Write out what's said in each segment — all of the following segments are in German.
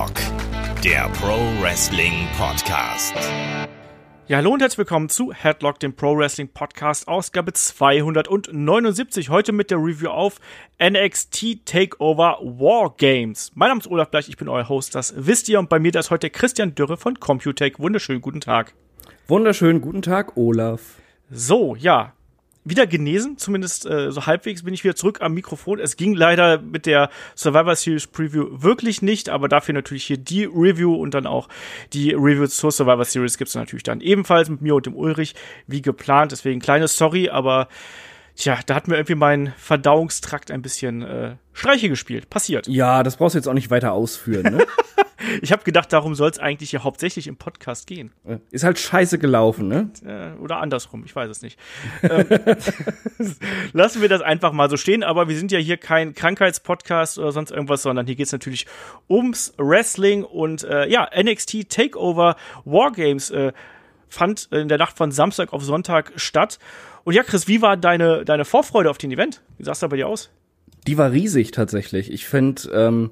Headlock, der Pro Wrestling Podcast. Ja, hallo und herzlich willkommen zu Headlock, dem Pro Wrestling Podcast, Ausgabe 279. Heute mit der Review auf NXT Takeover War Games. Mein Name ist Olaf Bleich, ich bin euer Host, das wisst ihr. Und bei mir ist heute Christian Dürre von Computech. Wunderschönen guten Tag. Wunderschönen guten Tag, Olaf. So, ja, wieder genesen, zumindest äh, so halbwegs bin ich wieder zurück am Mikrofon. Es ging leider mit der Survivor Series Preview wirklich nicht, aber dafür natürlich hier die Review und dann auch die Review zur Survivor Series gibt's natürlich dann ebenfalls mit mir und dem Ulrich wie geplant. Deswegen kleine Sorry, aber Tja, da hat mir irgendwie mein Verdauungstrakt ein bisschen äh, Streiche gespielt. Passiert. Ja, das brauchst du jetzt auch nicht weiter ausführen, ne? ich habe gedacht, darum soll es eigentlich ja hauptsächlich im Podcast gehen. Ist halt scheiße gelaufen, ne? Äh, oder andersrum, ich weiß es nicht. ähm, lassen wir das einfach mal so stehen, aber wir sind ja hier kein Krankheitspodcast oder sonst irgendwas, sondern hier geht's natürlich ums Wrestling und äh, ja, NXT Takeover Wargames äh, fand in der Nacht von Samstag auf Sonntag statt. Und ja, Chris, wie war deine, deine Vorfreude auf den Event? Wie sah es da bei dir aus? Die war riesig tatsächlich. Ich finde ähm,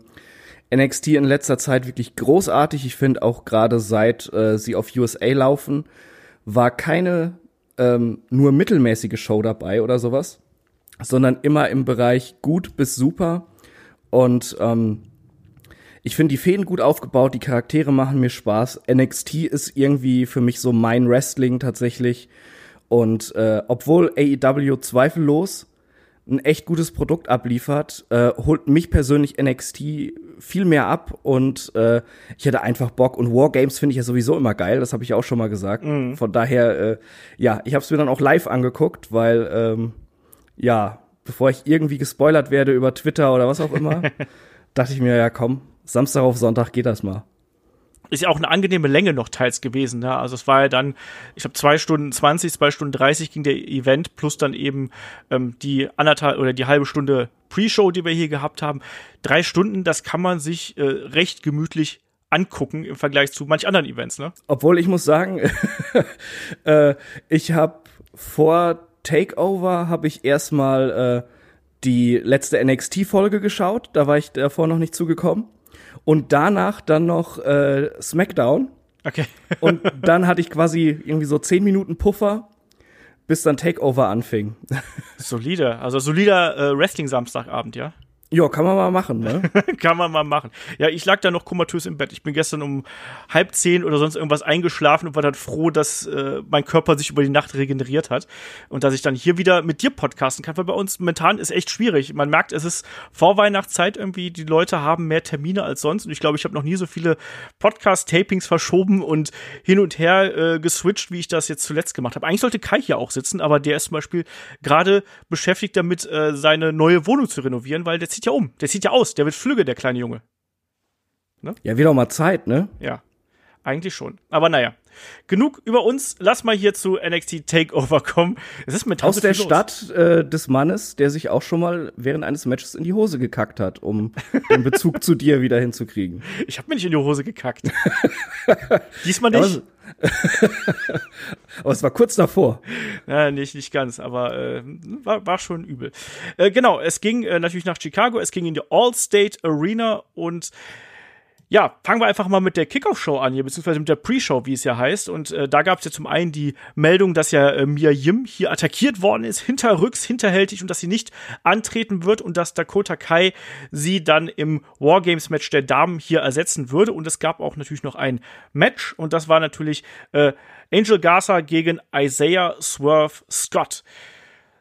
NXT in letzter Zeit wirklich großartig. Ich finde auch gerade seit äh, sie auf USA laufen, war keine ähm, nur mittelmäßige Show dabei oder sowas, sondern immer im Bereich gut bis super. Und ähm, ich finde die Fäden gut aufgebaut, die Charaktere machen mir Spaß. NXT ist irgendwie für mich so mein Wrestling tatsächlich. Und äh, obwohl AEW zweifellos ein echt gutes Produkt abliefert, äh, holt mich persönlich NXT viel mehr ab und äh, ich hätte einfach Bock und Wargames finde ich ja sowieso immer geil, das habe ich auch schon mal gesagt. Mhm. Von daher, äh, ja, ich habe es mir dann auch live angeguckt, weil ähm, ja, bevor ich irgendwie gespoilert werde über Twitter oder was auch immer, dachte ich mir, ja komm, Samstag auf Sonntag geht das mal ist ja auch eine angenehme Länge noch teils gewesen. Ne? Also es war ja dann, ich habe zwei Stunden 20, zwei Stunden 30 ging der Event, plus dann eben ähm, die anderthalb oder die halbe Stunde Pre-Show, die wir hier gehabt haben. Drei Stunden, das kann man sich äh, recht gemütlich angucken im Vergleich zu manch anderen Events. Ne? Obwohl ich muss sagen, äh, ich habe vor Takeover habe ich erstmal äh, die letzte NXT-Folge geschaut. Da war ich davor noch nicht zugekommen und danach dann noch äh, SmackDown. Okay. und dann hatte ich quasi irgendwie so zehn Minuten Puffer, bis dann Takeover anfing. Solide, also solider äh, Wrestling-Samstagabend, ja? Ja, kann man mal machen, ne? kann man mal machen. Ja, ich lag da noch komatös im Bett. Ich bin gestern um halb zehn oder sonst irgendwas eingeschlafen und war dann froh, dass äh, mein Körper sich über die Nacht regeneriert hat und dass ich dann hier wieder mit dir podcasten kann, weil bei uns momentan ist echt schwierig. Man merkt, es ist Vorweihnachtszeit irgendwie, die Leute haben mehr Termine als sonst und ich glaube, ich habe noch nie so viele Podcast-Tapings verschoben und hin und her äh, geswitcht, wie ich das jetzt zuletzt gemacht habe. Eigentlich sollte Kai hier auch sitzen, aber der ist zum Beispiel gerade beschäftigt damit, äh, seine neue Wohnung zu renovieren, weil der zieht ja um. Der sieht ja aus. Der wird flügge, der kleine Junge. Ne? Ja, auch mal Zeit, ne? Ja. Eigentlich schon. Aber naja. Genug über uns. Lass mal hier zu NXT Takeover kommen. Es ist mit Aus der Stadt äh, des Mannes, der sich auch schon mal während eines Matches in die Hose gekackt hat, um den Bezug zu dir wieder hinzukriegen. Ich habe mir nicht in die Hose gekackt. Diesmal nicht. aber es war kurz davor. Ja, nicht, nicht ganz, aber äh, war, war schon übel. Äh, genau, es ging äh, natürlich nach Chicago, es ging in die All-State Arena und ja, fangen wir einfach mal mit der Kickoff-Show an hier, beziehungsweise mit der Pre-Show, wie es ja heißt. Und äh, da gab es ja zum einen die Meldung, dass ja äh, Mia Yim hier attackiert worden ist, hinterrücks, hinterhältig und dass sie nicht antreten wird und dass Dakota Kai sie dann im Wargames-Match der Damen hier ersetzen würde. Und es gab auch natürlich noch ein Match und das war natürlich äh, Angel Garza gegen Isaiah Swerve Scott.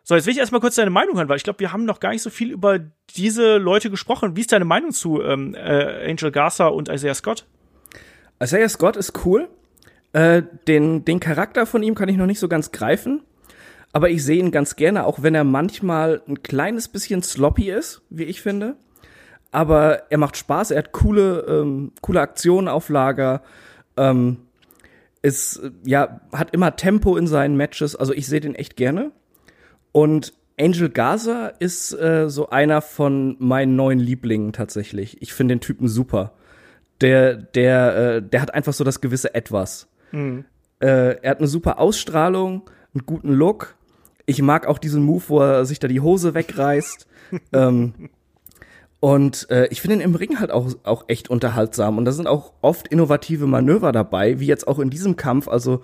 So, jetzt will ich erstmal kurz deine Meinung hören, weil ich glaube, wir haben noch gar nicht so viel über diese Leute gesprochen. Wie ist deine Meinung zu ähm, äh, Angel Garza und Isaiah Scott? Isaiah Scott ist cool. Äh, den, den Charakter von ihm kann ich noch nicht so ganz greifen. Aber ich sehe ihn ganz gerne, auch wenn er manchmal ein kleines bisschen sloppy ist, wie ich finde. Aber er macht Spaß, er hat coole, ähm, coole Aktionen auf Lager. Ähm, ist, ja, hat immer Tempo in seinen Matches. Also ich sehe den echt gerne. Und Angel Gaza ist äh, so einer von meinen neuen Lieblingen tatsächlich. Ich finde den Typen super. Der, der, äh, der hat einfach so das gewisse Etwas. Mhm. Äh, er hat eine super Ausstrahlung, einen guten Look. Ich mag auch diesen Move, wo er sich da die Hose wegreißt. ähm, Und äh, ich finde ihn im Ring halt auch, auch echt unterhaltsam. Und da sind auch oft innovative Manöver dabei, wie jetzt auch in diesem Kampf. Also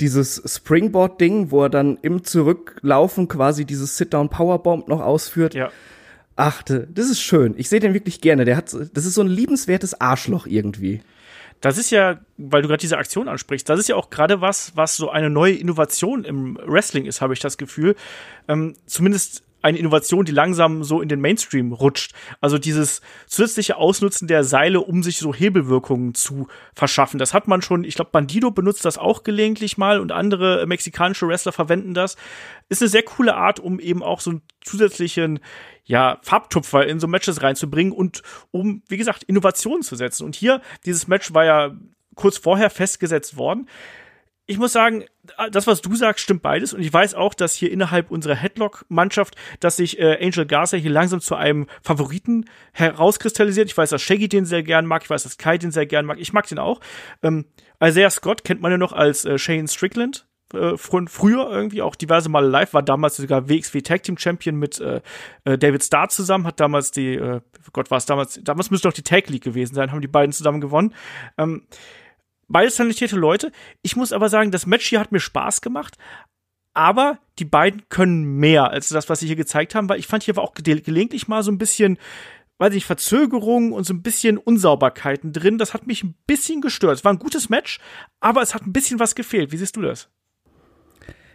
dieses Springboard-Ding, wo er dann im Zurücklaufen quasi dieses Sit-Down-Powerbomb noch ausführt. Ja. Ach, das ist schön. Ich sehe den wirklich gerne. Der hat, das ist so ein liebenswertes Arschloch irgendwie. Das ist ja, weil du gerade diese Aktion ansprichst, das ist ja auch gerade was, was so eine neue Innovation im Wrestling ist, habe ich das Gefühl. Ähm, zumindest eine Innovation, die langsam so in den Mainstream rutscht. Also dieses zusätzliche Ausnutzen der Seile, um sich so Hebelwirkungen zu verschaffen. Das hat man schon, ich glaube, Bandido benutzt das auch gelegentlich mal und andere mexikanische Wrestler verwenden das. Ist eine sehr coole Art, um eben auch so einen zusätzlichen ja, Farbtupfer in so Matches reinzubringen und um, wie gesagt, Innovationen zu setzen. Und hier, dieses Match war ja kurz vorher festgesetzt worden ich muss sagen, das, was du sagst, stimmt beides. Und ich weiß auch, dass hier innerhalb unserer Headlock-Mannschaft, dass sich äh, Angel Garza hier langsam zu einem Favoriten herauskristallisiert. Ich weiß, dass Shaggy den sehr gern mag. Ich weiß, dass Kai den sehr gern mag. Ich mag den auch. Ähm, Isaiah Scott kennt man ja noch als äh, Shane Strickland. Äh, früher irgendwie auch diverse Male live, war damals sogar WXW Tag Team Champion mit äh, äh, David Starr zusammen, hat damals die, äh, Gott war es damals, damals müsste doch die Tag League gewesen sein, haben die beiden zusammen gewonnen. Ähm, beides talentierte Leute. Ich muss aber sagen, das Match hier hat mir Spaß gemacht. Aber die beiden können mehr als das, was sie hier gezeigt haben, weil ich fand hier war auch gelegentlich mal so ein bisschen, weiß ich Verzögerungen und so ein bisschen Unsauberkeiten drin. Das hat mich ein bisschen gestört. Es war ein gutes Match, aber es hat ein bisschen was gefehlt. Wie siehst du das?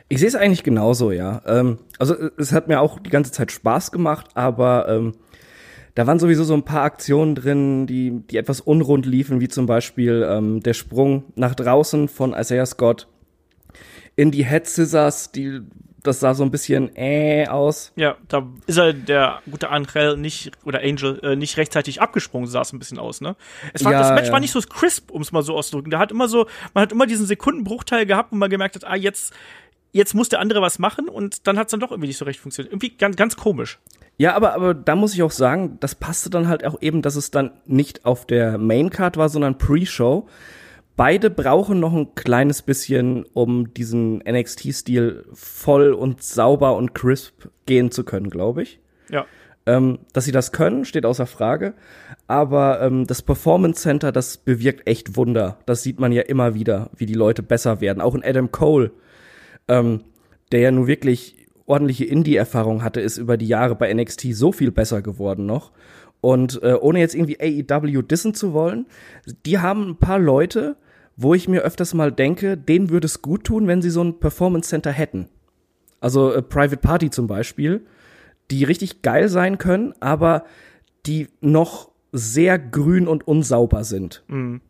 Ich sehe es eigentlich genauso, ja. Ähm, also es hat mir auch die ganze Zeit Spaß gemacht, aber ähm, da waren sowieso so ein paar Aktionen drin, die, die etwas unrund liefen, wie zum Beispiel ähm, der Sprung nach draußen von Isaiah Scott in die Head Scissors, die das sah so ein bisschen äh aus. Ja, da ist er der gute Angel nicht oder Angel äh, nicht rechtzeitig abgesprungen, sah es ein bisschen aus, ne? Es war, ja, das Match ja. war nicht so crisp, um es mal so auszudrücken. Da hat immer so, man hat immer diesen Sekundenbruchteil gehabt, wo man gemerkt hat, ah, jetzt, jetzt muss der andere was machen und dann hat es dann doch irgendwie nicht so recht funktioniert. Irgendwie ganz, ganz komisch. Ja, aber, aber da muss ich auch sagen, das passte dann halt auch eben, dass es dann nicht auf der Maincard war, sondern Pre-Show. Beide brauchen noch ein kleines bisschen, um diesen NXT-Stil voll und sauber und crisp gehen zu können, glaube ich. Ja. Ähm, dass sie das können, steht außer Frage. Aber ähm, das Performance Center, das bewirkt echt Wunder. Das sieht man ja immer wieder, wie die Leute besser werden. Auch in Adam Cole, ähm, der ja nun wirklich ordentliche Indie-Erfahrung hatte, ist über die Jahre bei NXT so viel besser geworden noch. Und äh, ohne jetzt irgendwie AEW dissen zu wollen, die haben ein paar Leute, wo ich mir öfters mal denke, denen würde es gut tun, wenn sie so ein Performance Center hätten. Also äh, Private Party zum Beispiel, die richtig geil sein können, aber die noch sehr grün und unsauber sind. Mhm.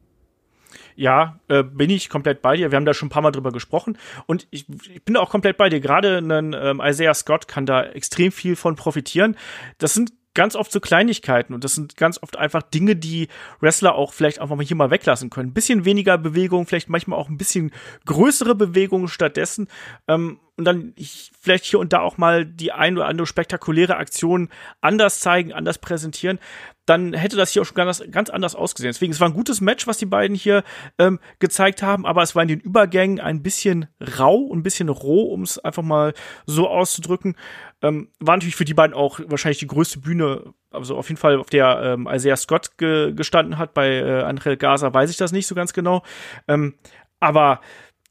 Ja, äh, bin ich komplett bei dir. Wir haben da schon ein paar Mal drüber gesprochen. Und ich, ich bin auch komplett bei dir. Gerade ein ähm, Isaiah Scott kann da extrem viel von profitieren. Das sind ganz oft so Kleinigkeiten und das sind ganz oft einfach Dinge, die Wrestler auch vielleicht einfach mal hier mal weglassen können. Ein bisschen weniger Bewegung, vielleicht manchmal auch ein bisschen größere Bewegungen stattdessen. Ähm, und dann vielleicht hier und da auch mal die ein oder andere spektakuläre Aktion anders zeigen, anders präsentieren, dann hätte das hier auch schon ganz, ganz anders ausgesehen. Deswegen, es war ein gutes Match, was die beiden hier ähm, gezeigt haben, aber es war in den Übergängen ein bisschen rau und ein bisschen roh, um es einfach mal so auszudrücken. Ähm, war natürlich für die beiden auch wahrscheinlich die größte Bühne, also auf jeden Fall, auf der ähm, Isaiah Scott ge gestanden hat. Bei äh, Angel Gaza weiß ich das nicht so ganz genau. Ähm, aber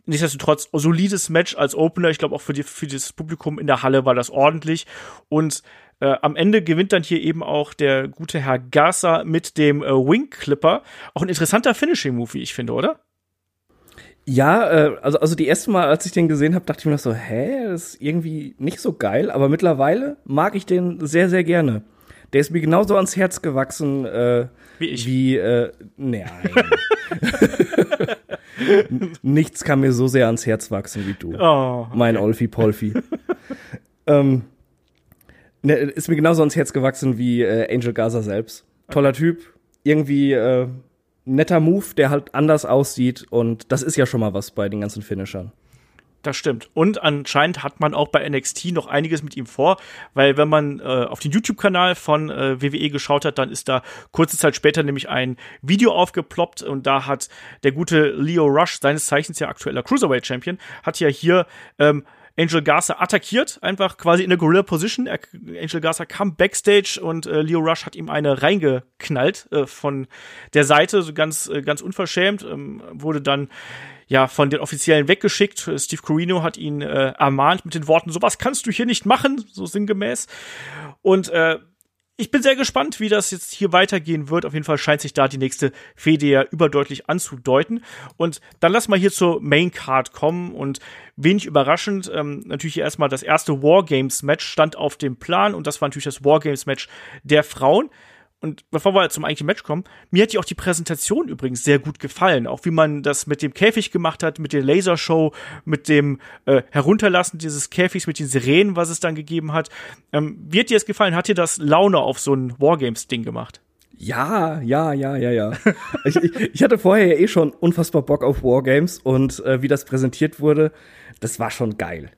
nichtsdestotrotz solides Match als Opener. Ich glaube auch für, die, für das Publikum in der Halle war das ordentlich. Und äh, am Ende gewinnt dann hier eben auch der gute Herr Garza mit dem äh, Wing Clipper. Auch ein interessanter Finishing-Move, wie ich finde, oder? Ja, äh, also, also die erste Mal, als ich den gesehen habe, dachte ich mir so, hä, das ist irgendwie nicht so geil, aber mittlerweile mag ich den sehr, sehr gerne. Der ist mir genauso ans Herz gewachsen äh, wie ich. Wie, äh, nein. Nichts kann mir so sehr ans Herz wachsen wie du. Oh, okay. Mein Olfi Polfi. ähm, ne, ist mir genauso ans Herz gewachsen wie äh, Angel Gaza selbst. Toller Typ. Irgendwie äh, netter Move, der halt anders aussieht. Und das ist ja schon mal was bei den ganzen Finishern. Das stimmt. Und anscheinend hat man auch bei NXT noch einiges mit ihm vor, weil wenn man äh, auf den YouTube-Kanal von äh, WWE geschaut hat, dann ist da kurze Zeit später nämlich ein Video aufgeploppt und da hat der gute Leo Rush, seines Zeichens ja aktueller Cruiserweight Champion, hat ja hier ähm, Angel Garza attackiert, einfach quasi in der Gorilla Position. Er, Angel Garza kam backstage und äh, Leo Rush hat ihm eine reingeknallt äh, von der Seite, so ganz, äh, ganz unverschämt, ähm, wurde dann ja von den Offiziellen weggeschickt. Steve Corino hat ihn äh, ermahnt mit den Worten, sowas kannst du hier nicht machen, so sinngemäß. Und äh, ich bin sehr gespannt, wie das jetzt hier weitergehen wird. Auf jeden Fall scheint sich da die nächste Fehde ja überdeutlich anzudeuten. Und dann lass mal hier zur Main Card kommen und wenig überraschend, ähm, natürlich erstmal das erste Wargames Match stand auf dem Plan und das war natürlich das Wargames Match der Frauen. Und bevor wir zum eigentlichen Match kommen, mir hat ja auch die Präsentation übrigens sehr gut gefallen. Auch wie man das mit dem Käfig gemacht hat, mit der Lasershow, mit dem äh, Herunterlassen dieses Käfigs, mit den Sirenen, was es dann gegeben hat. Ähm, wie hat dir das gefallen? Hat dir das Laune auf so ein Wargames-Ding gemacht? Ja, ja, ja, ja, ja. ich, ich, ich, hatte vorher ja eh schon unfassbar Bock auf Wargames und äh, wie das präsentiert wurde, das war schon geil.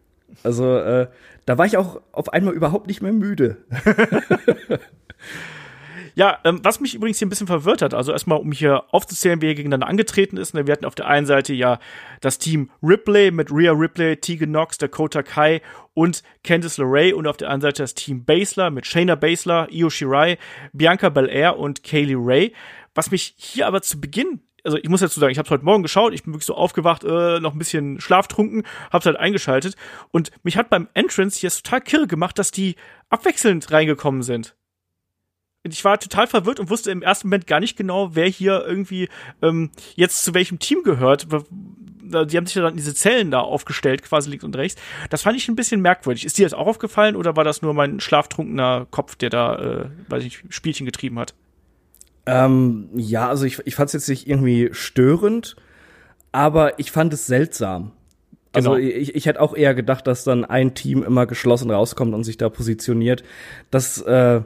Also äh, da war ich auch auf einmal überhaupt nicht mehr müde. Ja, ähm, was mich übrigens hier ein bisschen verwirrt hat, also erstmal, um hier aufzuzählen, wer gegeneinander angetreten ist. Ne, wir hatten auf der einen Seite ja das Team Ripley mit Rhea Ripley, Tegan Knox, Dakota Kai und Candice LeRae und auf der anderen Seite das Team Basler mit Shayna Basler, Io Shirai, Bianca Belair und Kaylee Ray. Was mich hier aber zu Beginn also ich muss dazu sagen, ich habe heute Morgen geschaut, ich bin wirklich so aufgewacht, äh, noch ein bisschen schlaftrunken, hab's halt eingeschaltet und mich hat beim Entrance hier total kirre gemacht, dass die abwechselnd reingekommen sind ich war total verwirrt und wusste im ersten Moment gar nicht genau, wer hier irgendwie ähm, jetzt zu welchem Team gehört. Die haben sich ja dann diese Zellen da aufgestellt, quasi links und rechts. Das fand ich ein bisschen merkwürdig. Ist dir das auch aufgefallen oder war das nur mein schlaftrunkener Kopf, der da, äh, weiß ich, Spielchen getrieben hat? Ähm, ja, also ich, ich fand es jetzt nicht irgendwie störend, aber ich fand es seltsam. Also genau. ich, ich hätte auch eher gedacht, dass dann ein Team immer geschlossen rauskommt und sich da positioniert. Das äh,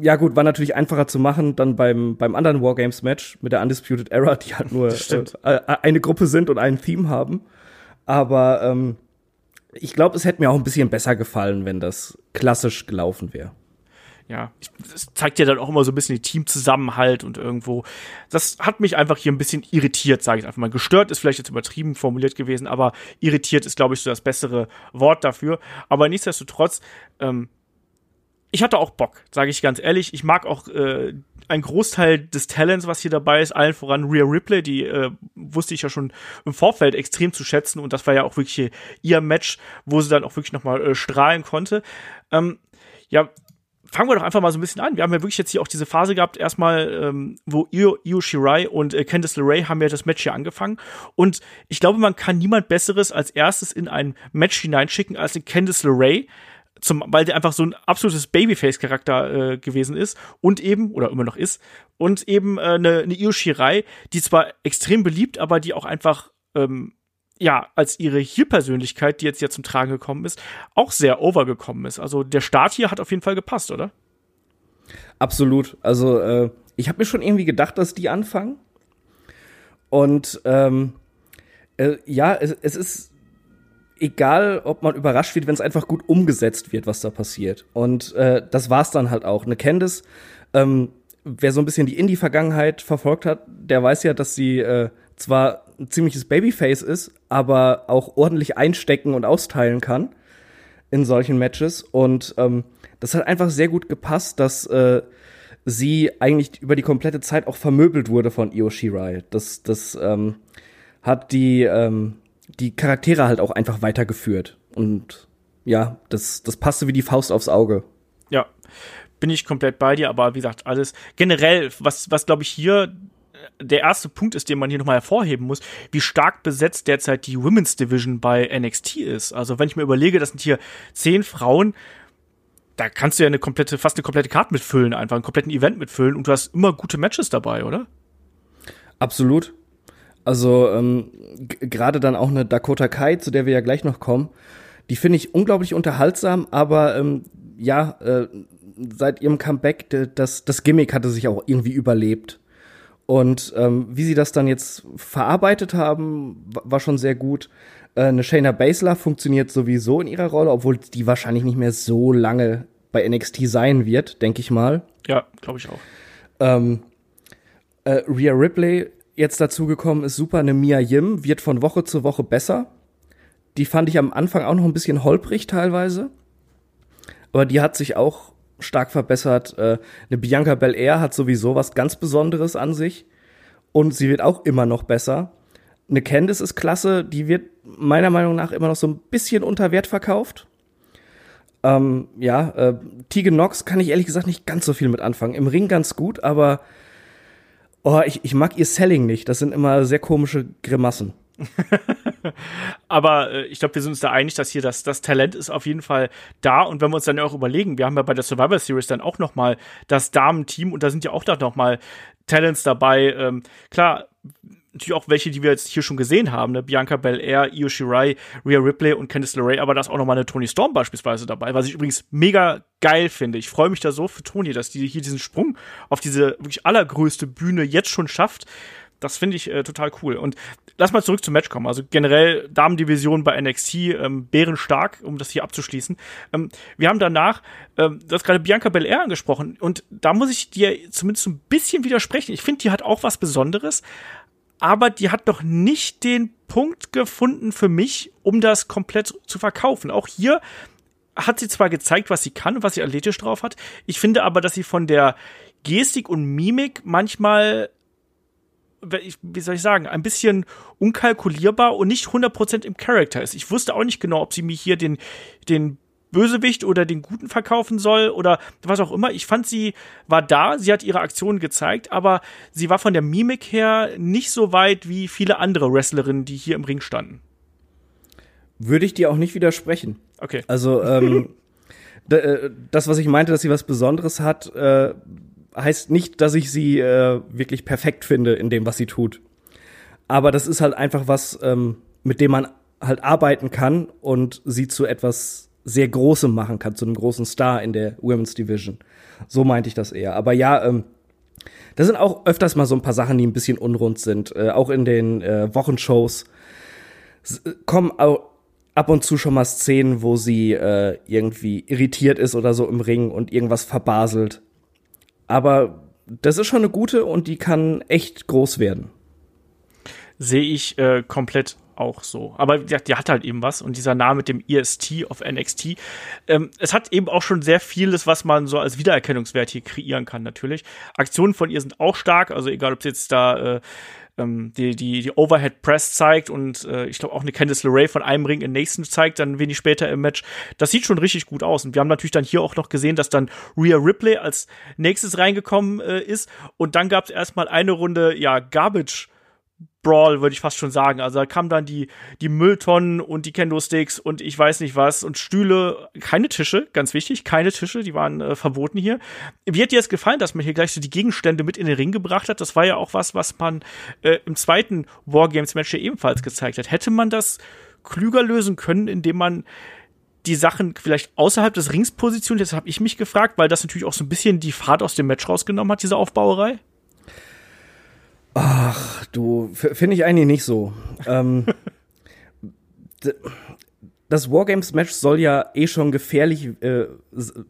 ja gut, war natürlich einfacher zu machen dann beim, beim anderen Wargames-Match mit der Undisputed Era, die halt nur äh, eine Gruppe sind und ein Theme haben. Aber ähm, ich glaube, es hätte mir auch ein bisschen besser gefallen, wenn das klassisch gelaufen wäre. Ja, es zeigt ja dann auch immer so ein bisschen die Teamzusammenhalt und irgendwo. Das hat mich einfach hier ein bisschen irritiert, sage ich einfach mal. Gestört ist vielleicht jetzt übertrieben formuliert gewesen, aber irritiert ist, glaube ich, so das bessere Wort dafür. Aber nichtsdestotrotz, ähm, ich hatte auch Bock, sage ich ganz ehrlich. Ich mag auch äh, einen Großteil des Talents, was hier dabei ist, allen voran Rhea Ripley, die äh, wusste ich ja schon im Vorfeld extrem zu schätzen und das war ja auch wirklich ihr Match, wo sie dann auch wirklich nochmal äh, strahlen konnte. Ähm, ja, fangen wir doch einfach mal so ein bisschen an. Wir haben ja wirklich jetzt hier auch diese Phase gehabt, erstmal, ähm, wo Io, Io Shirai und äh, Candice LeRae haben ja das Match hier angefangen. Und ich glaube, man kann niemand Besseres als erstes in ein Match hineinschicken als in Candice LeRae zum, weil der einfach so ein absolutes Babyface-Charakter äh, gewesen ist und eben, oder immer noch ist, und eben äh, eine, eine Io Shirai, die zwar extrem beliebt, aber die auch einfach, ähm, ja, als ihre Hier-Persönlichkeit, die jetzt ja zum Tragen gekommen ist, auch sehr overgekommen ist. Also der Start hier hat auf jeden Fall gepasst, oder? Absolut. Also äh, ich habe mir schon irgendwie gedacht, dass die anfangen. Und ähm, äh, ja, es, es ist egal, ob man überrascht wird, wenn es einfach gut umgesetzt wird, was da passiert. Und äh, das war's dann halt auch. Eine Candice, ähm, wer so ein bisschen die Indie-Vergangenheit verfolgt hat, der weiß ja, dass sie äh, zwar ein ziemliches Babyface ist, aber auch ordentlich einstecken und austeilen kann in solchen Matches. Und ähm, das hat einfach sehr gut gepasst, dass äh, sie eigentlich über die komplette Zeit auch vermöbelt wurde von Io Shirai. Das, das ähm, hat die ähm, die Charaktere halt auch einfach weitergeführt. Und ja, das, das passte wie die Faust aufs Auge. Ja, bin ich komplett bei dir, aber wie gesagt, alles generell, was, was glaube ich hier der erste Punkt ist, den man hier nochmal hervorheben muss, wie stark besetzt derzeit die Women's Division bei NXT ist. Also wenn ich mir überlege, das sind hier zehn Frauen, da kannst du ja eine komplette, fast eine komplette Karte mitfüllen, einfach einen kompletten Event mitfüllen und du hast immer gute Matches dabei, oder? Absolut. Also ähm, gerade dann auch eine Dakota Kai, zu der wir ja gleich noch kommen, die finde ich unglaublich unterhaltsam, aber ähm, ja, äh, seit ihrem Comeback, das, das Gimmick hatte sich auch irgendwie überlebt. Und ähm, wie sie das dann jetzt verarbeitet haben, war schon sehr gut. Äh, eine Shayna Baszler funktioniert sowieso in ihrer Rolle, obwohl die wahrscheinlich nicht mehr so lange bei NXT sein wird, denke ich mal. Ja, glaube ich auch. Ähm, äh, Rhea Ripley jetzt dazu gekommen ist super, eine Mia Yim wird von Woche zu Woche besser. die fand ich am Anfang auch noch ein bisschen holprig teilweise. Aber die hat sich auch stark verbessert. Äh, eine Bianca Belair hat sowieso was ganz Besonderes an sich. Und sie wird auch immer noch besser. Eine Candice ist klasse, die wird meiner Meinung nach immer noch so ein bisschen unter Wert verkauft. Ähm, ja, äh, Tegan Nox kann ich ehrlich gesagt nicht ganz so viel mit anfangen. Im Ring ganz gut, aber oh, ich, ich mag ihr Selling nicht. Das sind immer sehr komische Grimassen. Aber äh, ich glaube, wir sind uns da einig, dass hier das, das Talent ist auf jeden Fall da. Und wenn wir uns dann auch überlegen, wir haben ja bei der Survivor Series dann auch noch mal das Damenteam und da sind ja auch da noch mal Talents dabei. Ähm, klar, natürlich auch welche, die wir jetzt hier schon gesehen haben, ne? Bianca Belair, Io Shirai, Rhea Ripley und Candice LeRae, aber da ist auch noch mal eine Tony Storm beispielsweise dabei, was ich übrigens mega geil finde. Ich freue mich da so für Tony, dass die hier diesen Sprung auf diese wirklich allergrößte Bühne jetzt schon schafft. Das finde ich äh, total cool. Und lass mal zurück zum Match kommen. Also generell Damendivision bei NXT, ähm, bärenstark, um das hier abzuschließen. Ähm, wir haben danach, ähm, du hast gerade Bianca Belair angesprochen und da muss ich dir zumindest ein bisschen widersprechen. Ich finde, die hat auch was Besonderes, aber die hat noch nicht den Punkt gefunden für mich, um das komplett zu verkaufen. Auch hier hat sie zwar gezeigt, was sie kann und was sie athletisch drauf hat. Ich finde aber, dass sie von der Gestik und Mimik manchmal wie soll ich sagen, ein bisschen unkalkulierbar und nicht 100% im Charakter ist. Ich wusste auch nicht genau, ob sie mir hier den, den Bösewicht oder den Guten verkaufen soll oder was auch immer. Ich fand, sie war da, sie hat ihre Aktionen gezeigt, aber sie war von der Mimik her nicht so weit wie viele andere Wrestlerinnen, die hier im Ring standen. Würde ich dir auch nicht widersprechen. Okay. Also, ähm, äh, das, was ich meinte, dass sie was Besonderes hat, äh, heißt nicht, dass ich sie äh, wirklich perfekt finde in dem, was sie tut. Aber das ist halt einfach was, ähm, mit dem man halt arbeiten kann und sie zu etwas sehr Großem machen kann, zu einem großen Star in der Women's Division. So meinte ich das eher. Aber ja, ähm, da sind auch öfters mal so ein paar Sachen, die ein bisschen unrund sind. Äh, auch in den äh, Wochenshows äh, kommen ab und zu schon mal Szenen, wo sie äh, irgendwie irritiert ist oder so im Ring und irgendwas verbaselt. Aber das ist schon eine gute und die kann echt groß werden. Sehe ich äh, komplett auch so. Aber die, die, hat halt eben was und dieser Name mit dem EST of NXT, ähm, es hat eben auch schon sehr vieles, was man so als Wiedererkennungswert hier kreieren kann, natürlich. Aktionen von ihr sind auch stark, also egal, ob sie jetzt da äh, ähm, die, die, die Overhead Press zeigt und äh, ich glaube auch eine Candice LeRae von einem Ring in nächsten zeigt, dann wenig später im Match. Das sieht schon richtig gut aus. Und wir haben natürlich dann hier auch noch gesehen, dass dann Rhea Ripley als nächstes reingekommen äh, ist. Und dann gab es erstmal eine Runde, ja, Garbage Brawl, würde ich fast schon sagen. Also da kamen dann die, die Mülltonnen und die Kendo-Sticks und ich weiß nicht was und Stühle, keine Tische, ganz wichtig, keine Tische, die waren äh, verboten hier. Wie hat dir es gefallen, dass man hier gleich so die Gegenstände mit in den Ring gebracht hat? Das war ja auch was, was man äh, im zweiten Wargames-Match ja ebenfalls gezeigt hat. Hätte man das klüger lösen können, indem man die Sachen vielleicht außerhalb des Rings positioniert? Das habe ich mich gefragt, weil das natürlich auch so ein bisschen die Fahrt aus dem Match rausgenommen hat, diese Aufbauerei. Ach, du, finde ich eigentlich nicht so. ähm, das Wargames-Match soll ja eh schon gefährlich äh,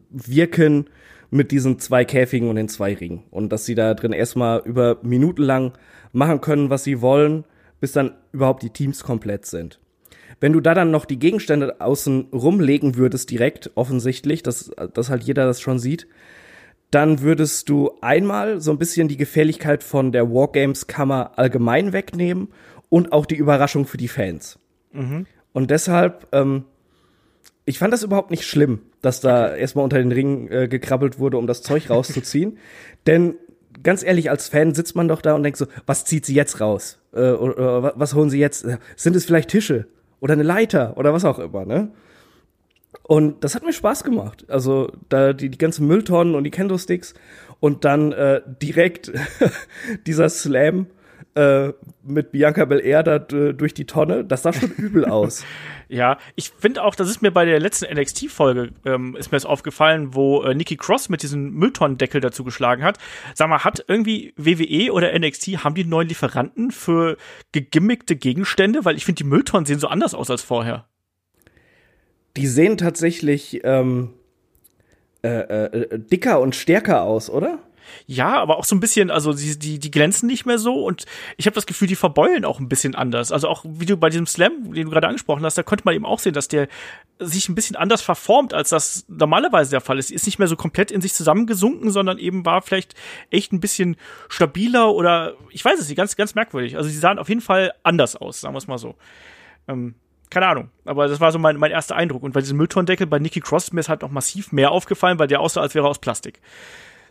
wirken mit diesen zwei Käfigen und den zwei Ringen. Und dass sie da drin erstmal über Minuten lang machen können, was sie wollen, bis dann überhaupt die Teams komplett sind. Wenn du da dann noch die Gegenstände außen rumlegen würdest, direkt, offensichtlich, dass, dass halt jeder das schon sieht, dann würdest du einmal so ein bisschen die Gefährlichkeit von der Wargames-Kammer allgemein wegnehmen und auch die Überraschung für die Fans. Mhm. Und deshalb, ähm, ich fand das überhaupt nicht schlimm, dass da okay. erstmal unter den Ring äh, gekrabbelt wurde, um das Zeug rauszuziehen. Denn ganz ehrlich, als Fan sitzt man doch da und denkt so, was zieht sie jetzt raus? Äh, oder, oder was holen sie jetzt? Sind es vielleicht Tische? Oder eine Leiter? Oder was auch immer, ne? Und das hat mir Spaß gemacht. Also da die, die ganzen Mülltonnen und die Kendo-Sticks und dann äh, direkt dieser Slam äh, mit Bianca Belair da durch die Tonne, das sah schon übel aus. Ja, ich finde auch, das ist mir bei der letzten NXT-Folge, ähm, ist mir das aufgefallen, wo äh, Nikki Cross mit diesem Mülltonnendeckel dazu geschlagen hat. Sag mal, hat irgendwie WWE oder NXT, haben die neuen Lieferanten für gegimmickte Gegenstände? Weil ich finde, die Mülltonnen sehen so anders aus als vorher die sehen tatsächlich ähm, äh, äh, dicker und stärker aus, oder? Ja, aber auch so ein bisschen, also die, die, die glänzen nicht mehr so und ich habe das Gefühl, die verbeulen auch ein bisschen anders. Also auch wie du bei diesem Slam, den du gerade angesprochen hast, da konnte man eben auch sehen, dass der sich ein bisschen anders verformt, als das normalerweise der Fall ist. Ist nicht mehr so komplett in sich zusammengesunken, sondern eben war vielleicht echt ein bisschen stabiler oder ich weiß es nicht, ganz, ganz merkwürdig. Also sie sahen auf jeden Fall anders aus, sagen wir es mal so. Ähm, keine Ahnung, aber das war so mein, mein erster Eindruck. Und bei diesem Mülltonnendeckel bei Nikki Cross mir ist halt noch massiv mehr aufgefallen, weil der aussah, als wäre er aus Plastik.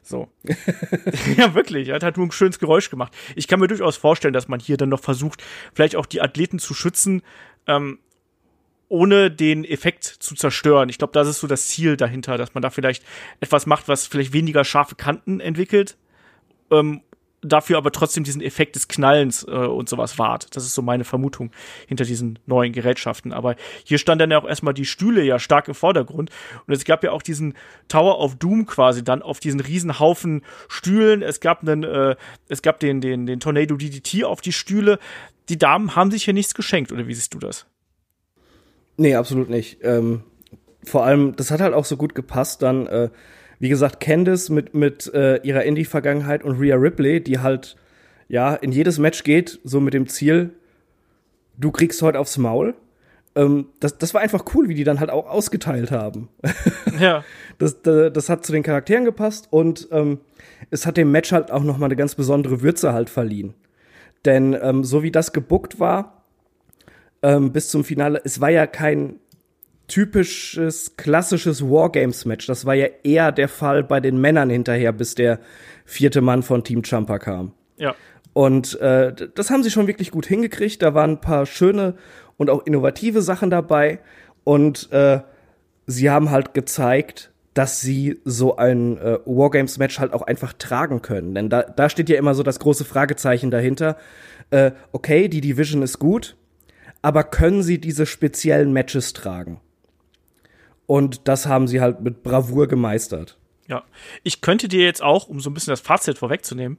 So. ja, wirklich. Er hat halt nur ein schönes Geräusch gemacht. Ich kann mir durchaus vorstellen, dass man hier dann noch versucht, vielleicht auch die Athleten zu schützen, ähm, ohne den Effekt zu zerstören. Ich glaube, das ist so das Ziel dahinter, dass man da vielleicht etwas macht, was vielleicht weniger scharfe Kanten entwickelt, ähm, dafür aber trotzdem diesen Effekt des Knallens äh, und sowas wahrt. Das ist so meine Vermutung hinter diesen neuen Gerätschaften. Aber hier stand dann ja auch erstmal die Stühle ja stark im Vordergrund. Und es gab ja auch diesen Tower of Doom quasi dann auf diesen riesen Stühlen. Es gab einen, äh, es gab den, den, den Tornado DDT auf die Stühle. Die Damen haben sich hier nichts geschenkt, oder wie siehst du das? Nee, absolut nicht. Ähm, vor allem, das hat halt auch so gut gepasst dann, äh, wie gesagt, Candice mit, mit äh, ihrer Indie-Vergangenheit und Rhea Ripley, die halt, ja, in jedes Match geht, so mit dem Ziel, du kriegst heute aufs Maul. Ähm, das, das war einfach cool, wie die dann halt auch ausgeteilt haben. Ja. das, das, das hat zu den Charakteren gepasst und ähm, es hat dem Match halt auch noch mal eine ganz besondere Würze halt verliehen. Denn ähm, so wie das gebuckt war, ähm, bis zum Finale, es war ja kein typisches, klassisches Wargames-Match. Das war ja eher der Fall bei den Männern hinterher, bis der vierte Mann von Team Champa kam. Ja. Und äh, das haben sie schon wirklich gut hingekriegt. Da waren ein paar schöne und auch innovative Sachen dabei. Und äh, sie haben halt gezeigt, dass sie so ein äh, Wargames-Match halt auch einfach tragen können. Denn da, da steht ja immer so das große Fragezeichen dahinter. Äh, okay, die Division ist gut, aber können sie diese speziellen Matches tragen? Und das haben sie halt mit Bravour gemeistert. Ja, ich könnte dir jetzt auch, um so ein bisschen das Fazit vorwegzunehmen,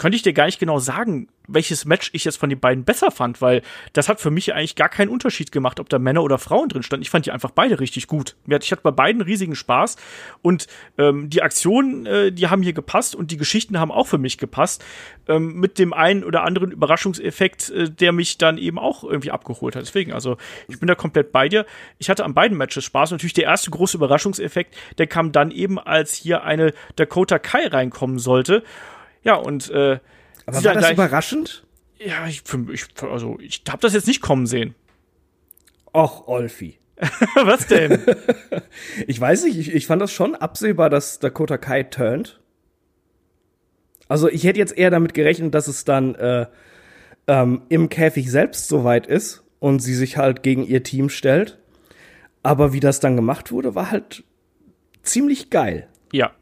könnte ich dir gar nicht genau sagen, welches Match ich jetzt von den beiden besser fand, weil das hat für mich eigentlich gar keinen Unterschied gemacht, ob da Männer oder Frauen drin standen. Ich fand die einfach beide richtig gut. Ich hatte bei beiden riesigen Spaß und ähm, die Aktionen, äh, die haben hier gepasst und die Geschichten haben auch für mich gepasst. Ähm, mit dem einen oder anderen Überraschungseffekt, äh, der mich dann eben auch irgendwie abgeholt hat. Deswegen, also ich bin da komplett bei dir. Ich hatte an beiden Matches Spaß. Natürlich der erste große Überraschungseffekt, der kam dann eben, als hier eine Dakota Kai reinkommen sollte. Ja, und äh, Aber war das gleich, überraschend? Ja, ich, ich also ich habe das jetzt nicht kommen sehen. Och, Olfi. Was denn? ich weiß nicht, ich, ich fand das schon absehbar, dass Dakota Kai turnt. Also ich hätte jetzt eher damit gerechnet, dass es dann äh, ähm, im Käfig selbst soweit ist und sie sich halt gegen ihr Team stellt. Aber wie das dann gemacht wurde, war halt ziemlich geil. Ja,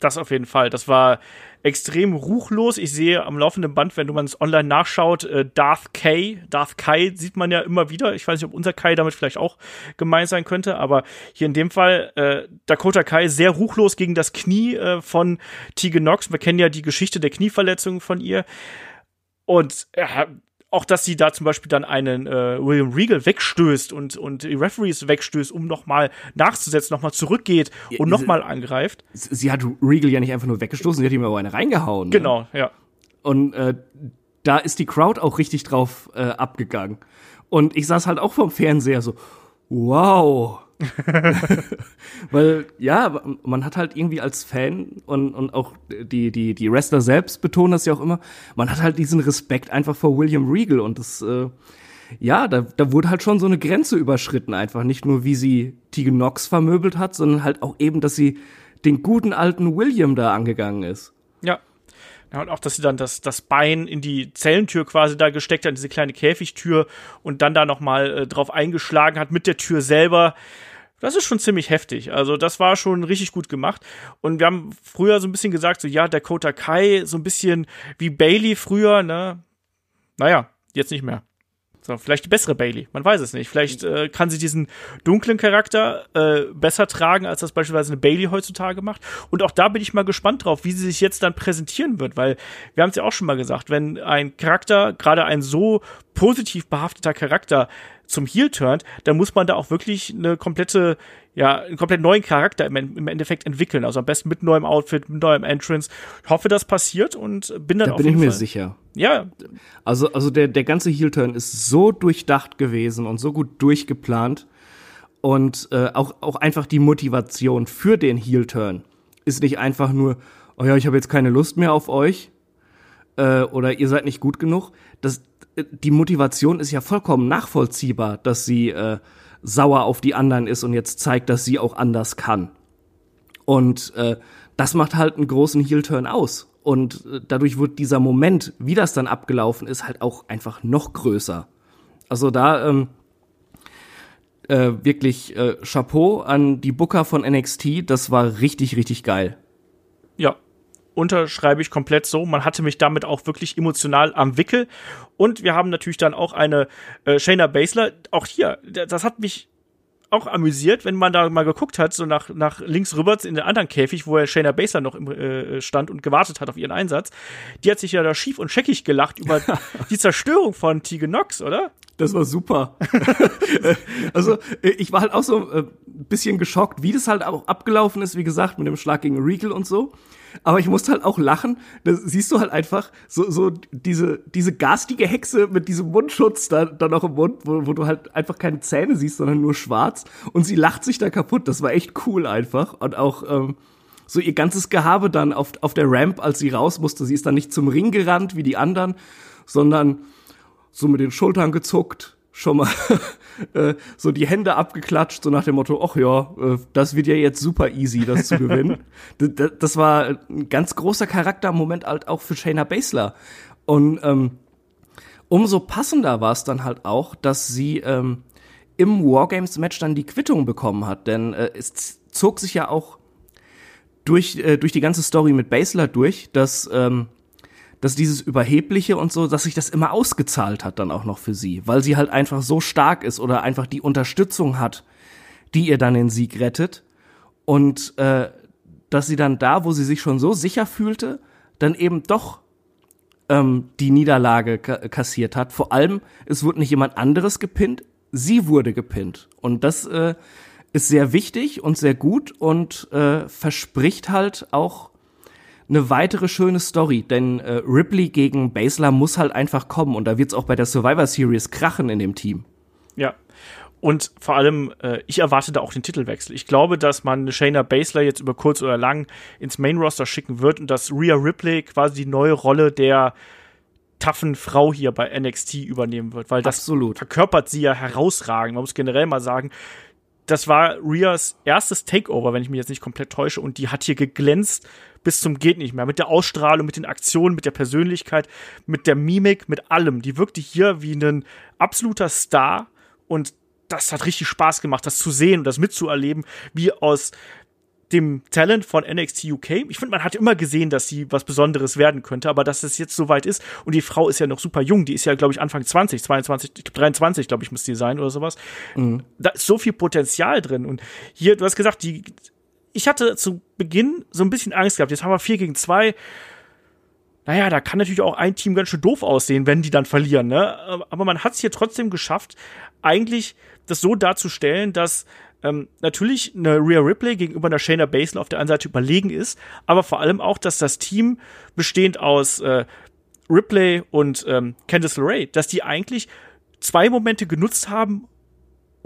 das auf jeden Fall. Das war extrem ruchlos. Ich sehe am laufenden Band, wenn du man es online nachschaut, äh, Darth K. Darth Kai sieht man ja immer wieder. Ich weiß nicht, ob unser Kai damit vielleicht auch gemeint sein könnte, aber hier in dem Fall äh, Dakota Kai sehr ruchlos gegen das Knie äh, von Tegan Knox. Wir kennen ja die Geschichte der Knieverletzung von ihr. Und äh, auch, dass sie da zum Beispiel dann einen äh, William Regal wegstößt und, und die Referees wegstößt, um nochmal nachzusetzen, nochmal zurückgeht und nochmal angreift. Sie hat Regal ja nicht einfach nur weggestoßen, sie hat ihm aber eine reingehauen. Ne? Genau, ja. Und äh, da ist die Crowd auch richtig drauf äh, abgegangen. Und ich saß halt auch vom Fernseher so, wow. Weil, ja, man hat halt irgendwie als Fan und, und auch die, die, die Wrestler selbst betonen das ja auch immer, man hat halt diesen Respekt einfach vor William Regal und das, äh, ja, da, da wurde halt schon so eine Grenze überschritten einfach. Nicht nur, wie sie Tegan Knox vermöbelt hat, sondern halt auch eben, dass sie den guten alten William da angegangen ist. Ja, ja, und auch, dass sie dann das, das Bein in die Zellentür quasi da gesteckt hat, diese kleine Käfigtür und dann da nochmal äh, drauf eingeschlagen hat mit der Tür selber. Das ist schon ziemlich heftig. Also, das war schon richtig gut gemacht. Und wir haben früher so ein bisschen gesagt, so, ja, Dakota Kai, so ein bisschen wie Bailey früher, ne? Naja, jetzt nicht mehr. So, vielleicht die bessere Bailey, man weiß es nicht. Vielleicht äh, kann sie diesen dunklen Charakter äh, besser tragen, als das beispielsweise eine Bailey heutzutage macht. Und auch da bin ich mal gespannt drauf, wie sie sich jetzt dann präsentieren wird, weil wir haben es ja auch schon mal gesagt, wenn ein Charakter, gerade ein so positiv behafteter Charakter, zum Heel turnt, dann muss man da auch wirklich eine komplette, ja, einen komplett neuen Charakter im, im Endeffekt entwickeln. Also am besten mit neuem Outfit, mit neuem Entrance. Ich hoffe, das passiert und bin dann da auf bin ich jeden mir Fall. sicher. Ja, Also, also der, der ganze Heel-Turn ist so durchdacht gewesen und so gut durchgeplant. Und äh, auch, auch einfach die Motivation für den Heel-Turn ist nicht einfach nur, oh ja, ich habe jetzt keine Lust mehr auf euch äh, oder ihr seid nicht gut genug. Das, äh, die Motivation ist ja vollkommen nachvollziehbar, dass sie äh, sauer auf die anderen ist und jetzt zeigt, dass sie auch anders kann. Und äh, das macht halt einen großen Heel-Turn aus. Und äh, dadurch wird dieser Moment, wie das dann abgelaufen ist, halt auch einfach noch größer. Also da ähm, äh, wirklich äh, Chapeau an die Booker von NXT. Das war richtig, richtig geil. Unterschreibe ich komplett so. Man hatte mich damit auch wirklich emotional am Wickel. Und wir haben natürlich dann auch eine äh, Shayna Baszler. Auch hier, das hat mich auch amüsiert, wenn man da mal geguckt hat, so nach, nach links rüber in den anderen Käfig, wo ja Shayna Baszler noch im, äh, stand und gewartet hat auf ihren Einsatz. Die hat sich ja da schief und scheckig gelacht über die Zerstörung von Tegan Nox, oder? Das war super. also ich war halt auch so ein bisschen geschockt, wie das halt auch abgelaufen ist, wie gesagt, mit dem Schlag gegen Regal und so. Aber ich musste halt auch lachen. Da siehst du halt einfach so, so diese, diese garstige Hexe mit diesem Mundschutz da, da noch im Mund, wo, wo du halt einfach keine Zähne siehst, sondern nur schwarz. Und sie lacht sich da kaputt. Das war echt cool einfach. Und auch ähm, so ihr ganzes Gehabe dann auf, auf der Ramp, als sie raus musste. Sie ist dann nicht zum Ring gerannt wie die anderen, sondern so mit den Schultern gezuckt, schon mal äh, so die Hände abgeklatscht, so nach dem Motto, ach ja, äh, das wird ja jetzt super easy, das zu gewinnen. das, das war ein ganz großer Charaktermoment halt auch für Shayna Baszler. Und ähm, umso passender war es dann halt auch, dass sie ähm, im Wargames-Match dann die Quittung bekommen hat. Denn äh, es zog sich ja auch durch, äh, durch die ganze Story mit Baszler durch, dass ähm, dass dieses Überhebliche und so, dass sich das immer ausgezahlt hat dann auch noch für sie, weil sie halt einfach so stark ist oder einfach die Unterstützung hat, die ihr dann den Sieg rettet und äh, dass sie dann da, wo sie sich schon so sicher fühlte, dann eben doch ähm, die Niederlage kassiert hat. Vor allem, es wurde nicht jemand anderes gepinnt, sie wurde gepinnt und das äh, ist sehr wichtig und sehr gut und äh, verspricht halt auch eine weitere schöne Story, denn äh, Ripley gegen Baszler muss halt einfach kommen und da wird's auch bei der Survivor Series krachen in dem Team. Ja. Und vor allem, äh, ich erwarte da auch den Titelwechsel. Ich glaube, dass man Shayna Baszler jetzt über kurz oder lang ins Main Roster schicken wird und dass Rhea Ripley quasi die neue Rolle der taffen Frau hier bei NXT übernehmen wird, weil das Absolut. verkörpert sie ja herausragend. Man muss generell mal sagen, das war Rias erstes Takeover, wenn ich mich jetzt nicht komplett täusche, und die hat hier geglänzt bis zum geht nicht mehr. Mit der Ausstrahlung, mit den Aktionen, mit der Persönlichkeit, mit der Mimik, mit allem. Die wirkte hier wie ein absoluter Star und das hat richtig Spaß gemacht, das zu sehen und das mitzuerleben, wie aus dem Talent von NXT UK. Ich finde, man hat immer gesehen, dass sie was Besonderes werden könnte, aber dass es jetzt soweit ist und die Frau ist ja noch super jung, die ist ja, glaube ich, Anfang 20, 22, 23, glaube ich, muss die sein oder sowas. Mhm. Da ist so viel Potenzial drin und hier, du hast gesagt, die ich hatte zu Beginn so ein bisschen Angst gehabt. Jetzt haben wir vier gegen zwei. Naja, da kann natürlich auch ein Team ganz schön doof aussehen, wenn die dann verlieren, ne? Aber man hat es hier trotzdem geschafft, eigentlich das so darzustellen, dass ähm, natürlich eine Rhea Ripley gegenüber einer Shayna Baszler auf der einen Seite überlegen ist, aber vor allem auch, dass das Team bestehend aus äh, Ripley und ähm, Candice LeRae, dass die eigentlich zwei Momente genutzt haben,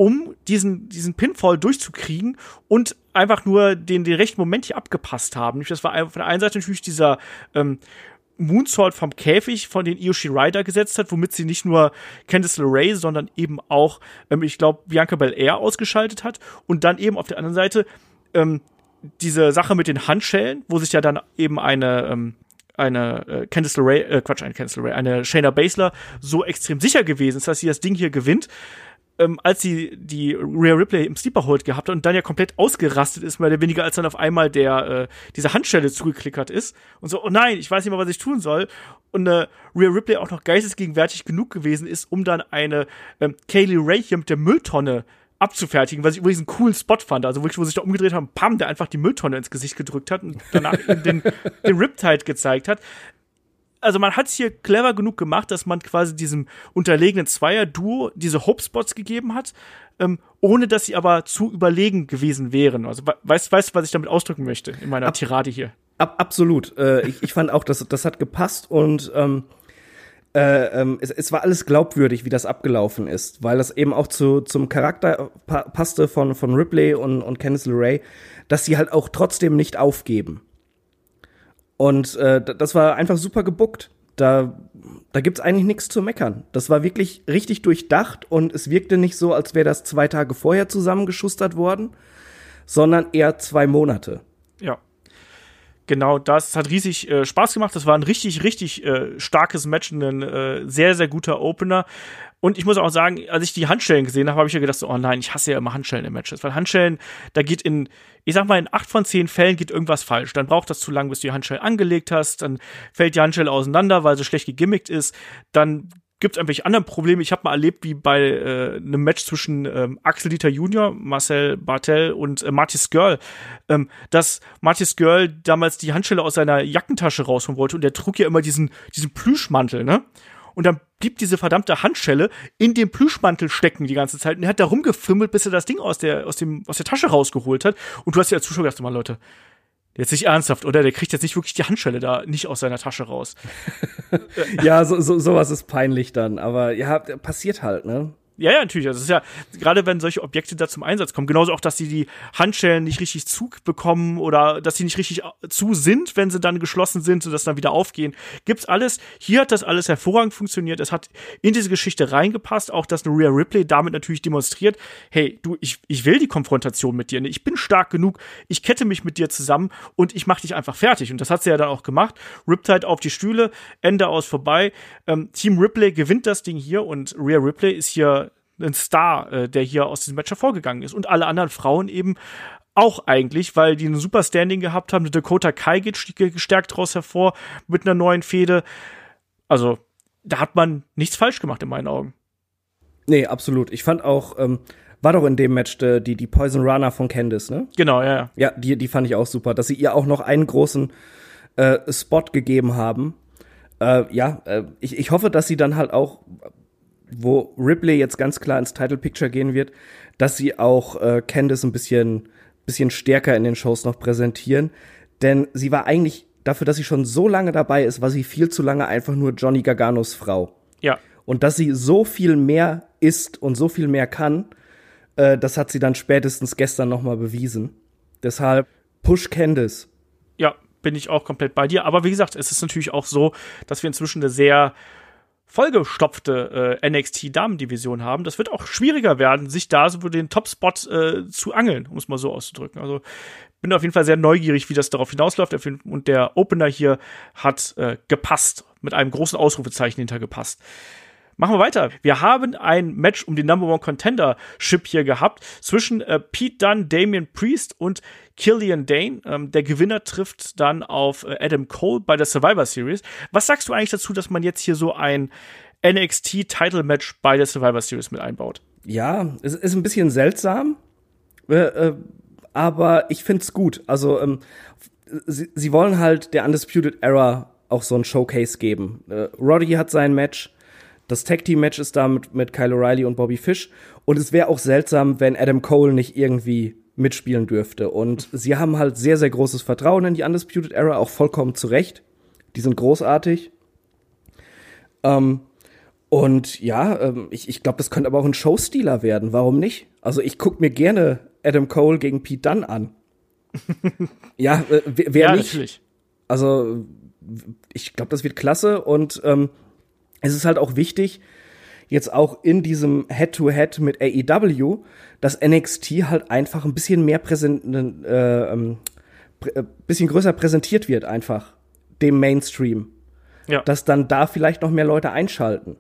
um diesen, diesen Pinfall durchzukriegen und einfach nur den, den rechten Moment hier abgepasst haben. Das war auf der einen Seite natürlich dieser ähm, Moonsault vom Käfig, von den Io Rider gesetzt hat, womit sie nicht nur Candice LeRae, sondern eben auch, ähm, ich glaube, Bianca Belair ausgeschaltet hat. Und dann eben auf der anderen Seite ähm, diese Sache mit den Handschellen, wo sich ja dann eben eine ähm, eine äh, Candice LeRae, äh, Quatsch, eine Candice LeRae, eine Shayna Baszler so extrem sicher gewesen ist, dass sie das Ding hier gewinnt ähm, als sie die Rhea Ripley im Sleeper Hold gehabt hat und dann ja komplett ausgerastet ist, mehr oder weniger, als dann auf einmal der äh, diese Handstelle zugeklickert ist und so, oh nein, ich weiß nicht mehr, was ich tun soll. Und äh, Rhea Ripley auch noch geistesgegenwärtig genug gewesen ist, um dann eine ähm, Kaylee Ray hier mit der Mülltonne abzufertigen, was ich übrigens einen coolen Spot fand. Also wirklich, wo sich da umgedreht haben, pam, der einfach die Mülltonne ins Gesicht gedrückt hat und danach den, den Riptide gezeigt hat also man hat es hier clever genug gemacht, dass man quasi diesem unterlegenen Zweier-Duo diese Hope-Spots gegeben hat, ähm, ohne dass sie aber zu überlegen gewesen wären. Also weißt, weißt du, was ich damit ausdrücken möchte in meiner Ab Tirade hier? Ab, absolut. Äh, ich, ich fand auch, dass das hat gepasst und ähm, äh, ähm, es, es war alles glaubwürdig, wie das abgelaufen ist, weil das eben auch zu, zum Charakter pa passte von, von Ripley und, und Candice LeRae, dass sie halt auch trotzdem nicht aufgeben. Und äh, das war einfach super gebuckt. Da, da gibt's eigentlich nichts zu meckern. Das war wirklich richtig durchdacht und es wirkte nicht so, als wäre das zwei Tage vorher zusammengeschustert worden, sondern eher zwei Monate. Ja genau das. hat riesig äh, Spaß gemacht. Das war ein richtig, richtig äh, starkes Match, ein äh, sehr, sehr guter Opener. Und ich muss auch sagen, als ich die Handschellen gesehen habe, habe ich ja gedacht, so, oh nein, ich hasse ja immer Handschellen in Matches. Weil Handschellen, da geht in, ich sag mal, in acht von zehn Fällen geht irgendwas falsch. Dann braucht das zu lang, bis du die Handschelle angelegt hast. Dann fällt die Handschelle auseinander, weil sie schlecht gegimmickt ist. Dann gibt es irgendwelche anderen Probleme. Ich habe mal erlebt, wie bei äh, einem Match zwischen ähm, Axel Dieter Junior, Marcel Bartel und äh, Martis Girl, ähm, dass Martis Girl damals die Handschelle aus seiner Jackentasche rausholen wollte und der trug ja immer diesen, diesen Plüschmantel, ne? Und dann blieb diese verdammte Handschelle in dem Plüschmantel stecken die ganze Zeit und er hat da rumgefimmelt, bis er das Ding aus der, aus dem, aus der Tasche rausgeholt hat. Und du hast ja als Zuschauer gedacht, mal Leute, Jetzt nicht ernsthaft, oder? Der kriegt jetzt nicht wirklich die Handschelle da nicht aus seiner Tasche raus. ja, so, so, sowas ist peinlich dann. Aber ja, passiert halt, ne? Ja, ja, natürlich. Also es ist ja, gerade wenn solche Objekte da zum Einsatz kommen, genauso auch, dass sie die Handschellen nicht richtig Zug bekommen oder dass sie nicht richtig zu sind, wenn sie dann geschlossen sind, sodass dann wieder aufgehen. Gibt's alles. Hier hat das alles hervorragend funktioniert. Es hat in diese Geschichte reingepasst, auch dass eine Rhea Ripley damit natürlich demonstriert, hey, du, ich, ich will die Konfrontation mit dir. Ich bin stark genug, ich kette mich mit dir zusammen und ich mach dich einfach fertig. Und das hat sie ja dann auch gemacht. Riptide auf die Stühle, Ende aus vorbei. Ähm, Team Ripley gewinnt das Ding hier und Rhea Ripley ist hier ein Star, äh, der hier aus diesem Match hervorgegangen ist. Und alle anderen Frauen eben auch eigentlich, weil die ein super Standing gehabt haben. Dakota Kai geht gestärkt daraus hervor mit einer neuen Fehde. Also, da hat man nichts falsch gemacht in meinen Augen. Nee, absolut. Ich fand auch, ähm, war doch in dem Match die, die, die Poison Runner von Candice, ne? Genau, ja, ja. Ja, die, die fand ich auch super, dass sie ihr auch noch einen großen äh, Spot gegeben haben. Äh, ja, äh, ich, ich hoffe, dass sie dann halt auch wo Ripley jetzt ganz klar ins Title Picture gehen wird, dass sie auch äh, Candice ein bisschen, bisschen stärker in den Shows noch präsentieren. Denn sie war eigentlich, dafür, dass sie schon so lange dabei ist, war sie viel zu lange einfach nur Johnny Garganos Frau. Ja. Und dass sie so viel mehr ist und so viel mehr kann, äh, das hat sie dann spätestens gestern noch mal bewiesen. Deshalb push Candice. Ja, bin ich auch komplett bei dir. Aber wie gesagt, es ist natürlich auch so, dass wir inzwischen eine sehr vollgestopfte äh, NXT-Damendivision haben. Das wird auch schwieriger werden, sich da so den Top-Spot äh, zu angeln, um es mal so auszudrücken. Also bin auf jeden Fall sehr neugierig, wie das darauf hinausläuft. Und der Opener hier hat äh, gepasst, mit einem großen Ausrufezeichen hintergepasst. Machen wir weiter. Wir haben ein Match um die Number One Contendership hier gehabt zwischen äh, Pete Dunne, Damian Priest und Killian Dane. Ähm, der Gewinner trifft dann auf äh, Adam Cole bei der Survivor Series. Was sagst du eigentlich dazu, dass man jetzt hier so ein NXT Title Match bei der Survivor Series mit einbaut? Ja, es ist ein bisschen seltsam, äh, äh, aber ich find's gut. Also ähm, sie, sie wollen halt der Undisputed Era auch so ein Showcase geben. Äh, Roddy hat sein Match. Das Tag Team Match ist da mit, mit Kyle O'Reilly und Bobby Fish. Und es wäre auch seltsam, wenn Adam Cole nicht irgendwie mitspielen dürfte. Und sie haben halt sehr, sehr großes Vertrauen in die Undisputed Era, auch vollkommen zu Recht. Die sind großartig. Ähm, und ja, ähm, ich, ich glaube, das könnte aber auch ein Showstealer werden. Warum nicht? Also ich gucke mir gerne Adam Cole gegen Pete Dunne an. ja, äh, wer ja, nicht? Natürlich. Also ich glaube, das wird klasse und ähm, es ist halt auch wichtig, jetzt auch in diesem Head-to-Head -Head mit AEW, dass NXT halt einfach ein bisschen mehr präsent, äh, ähm, prä äh, bisschen größer präsentiert wird einfach dem Mainstream. Ja. Dass dann da vielleicht noch mehr Leute einschalten.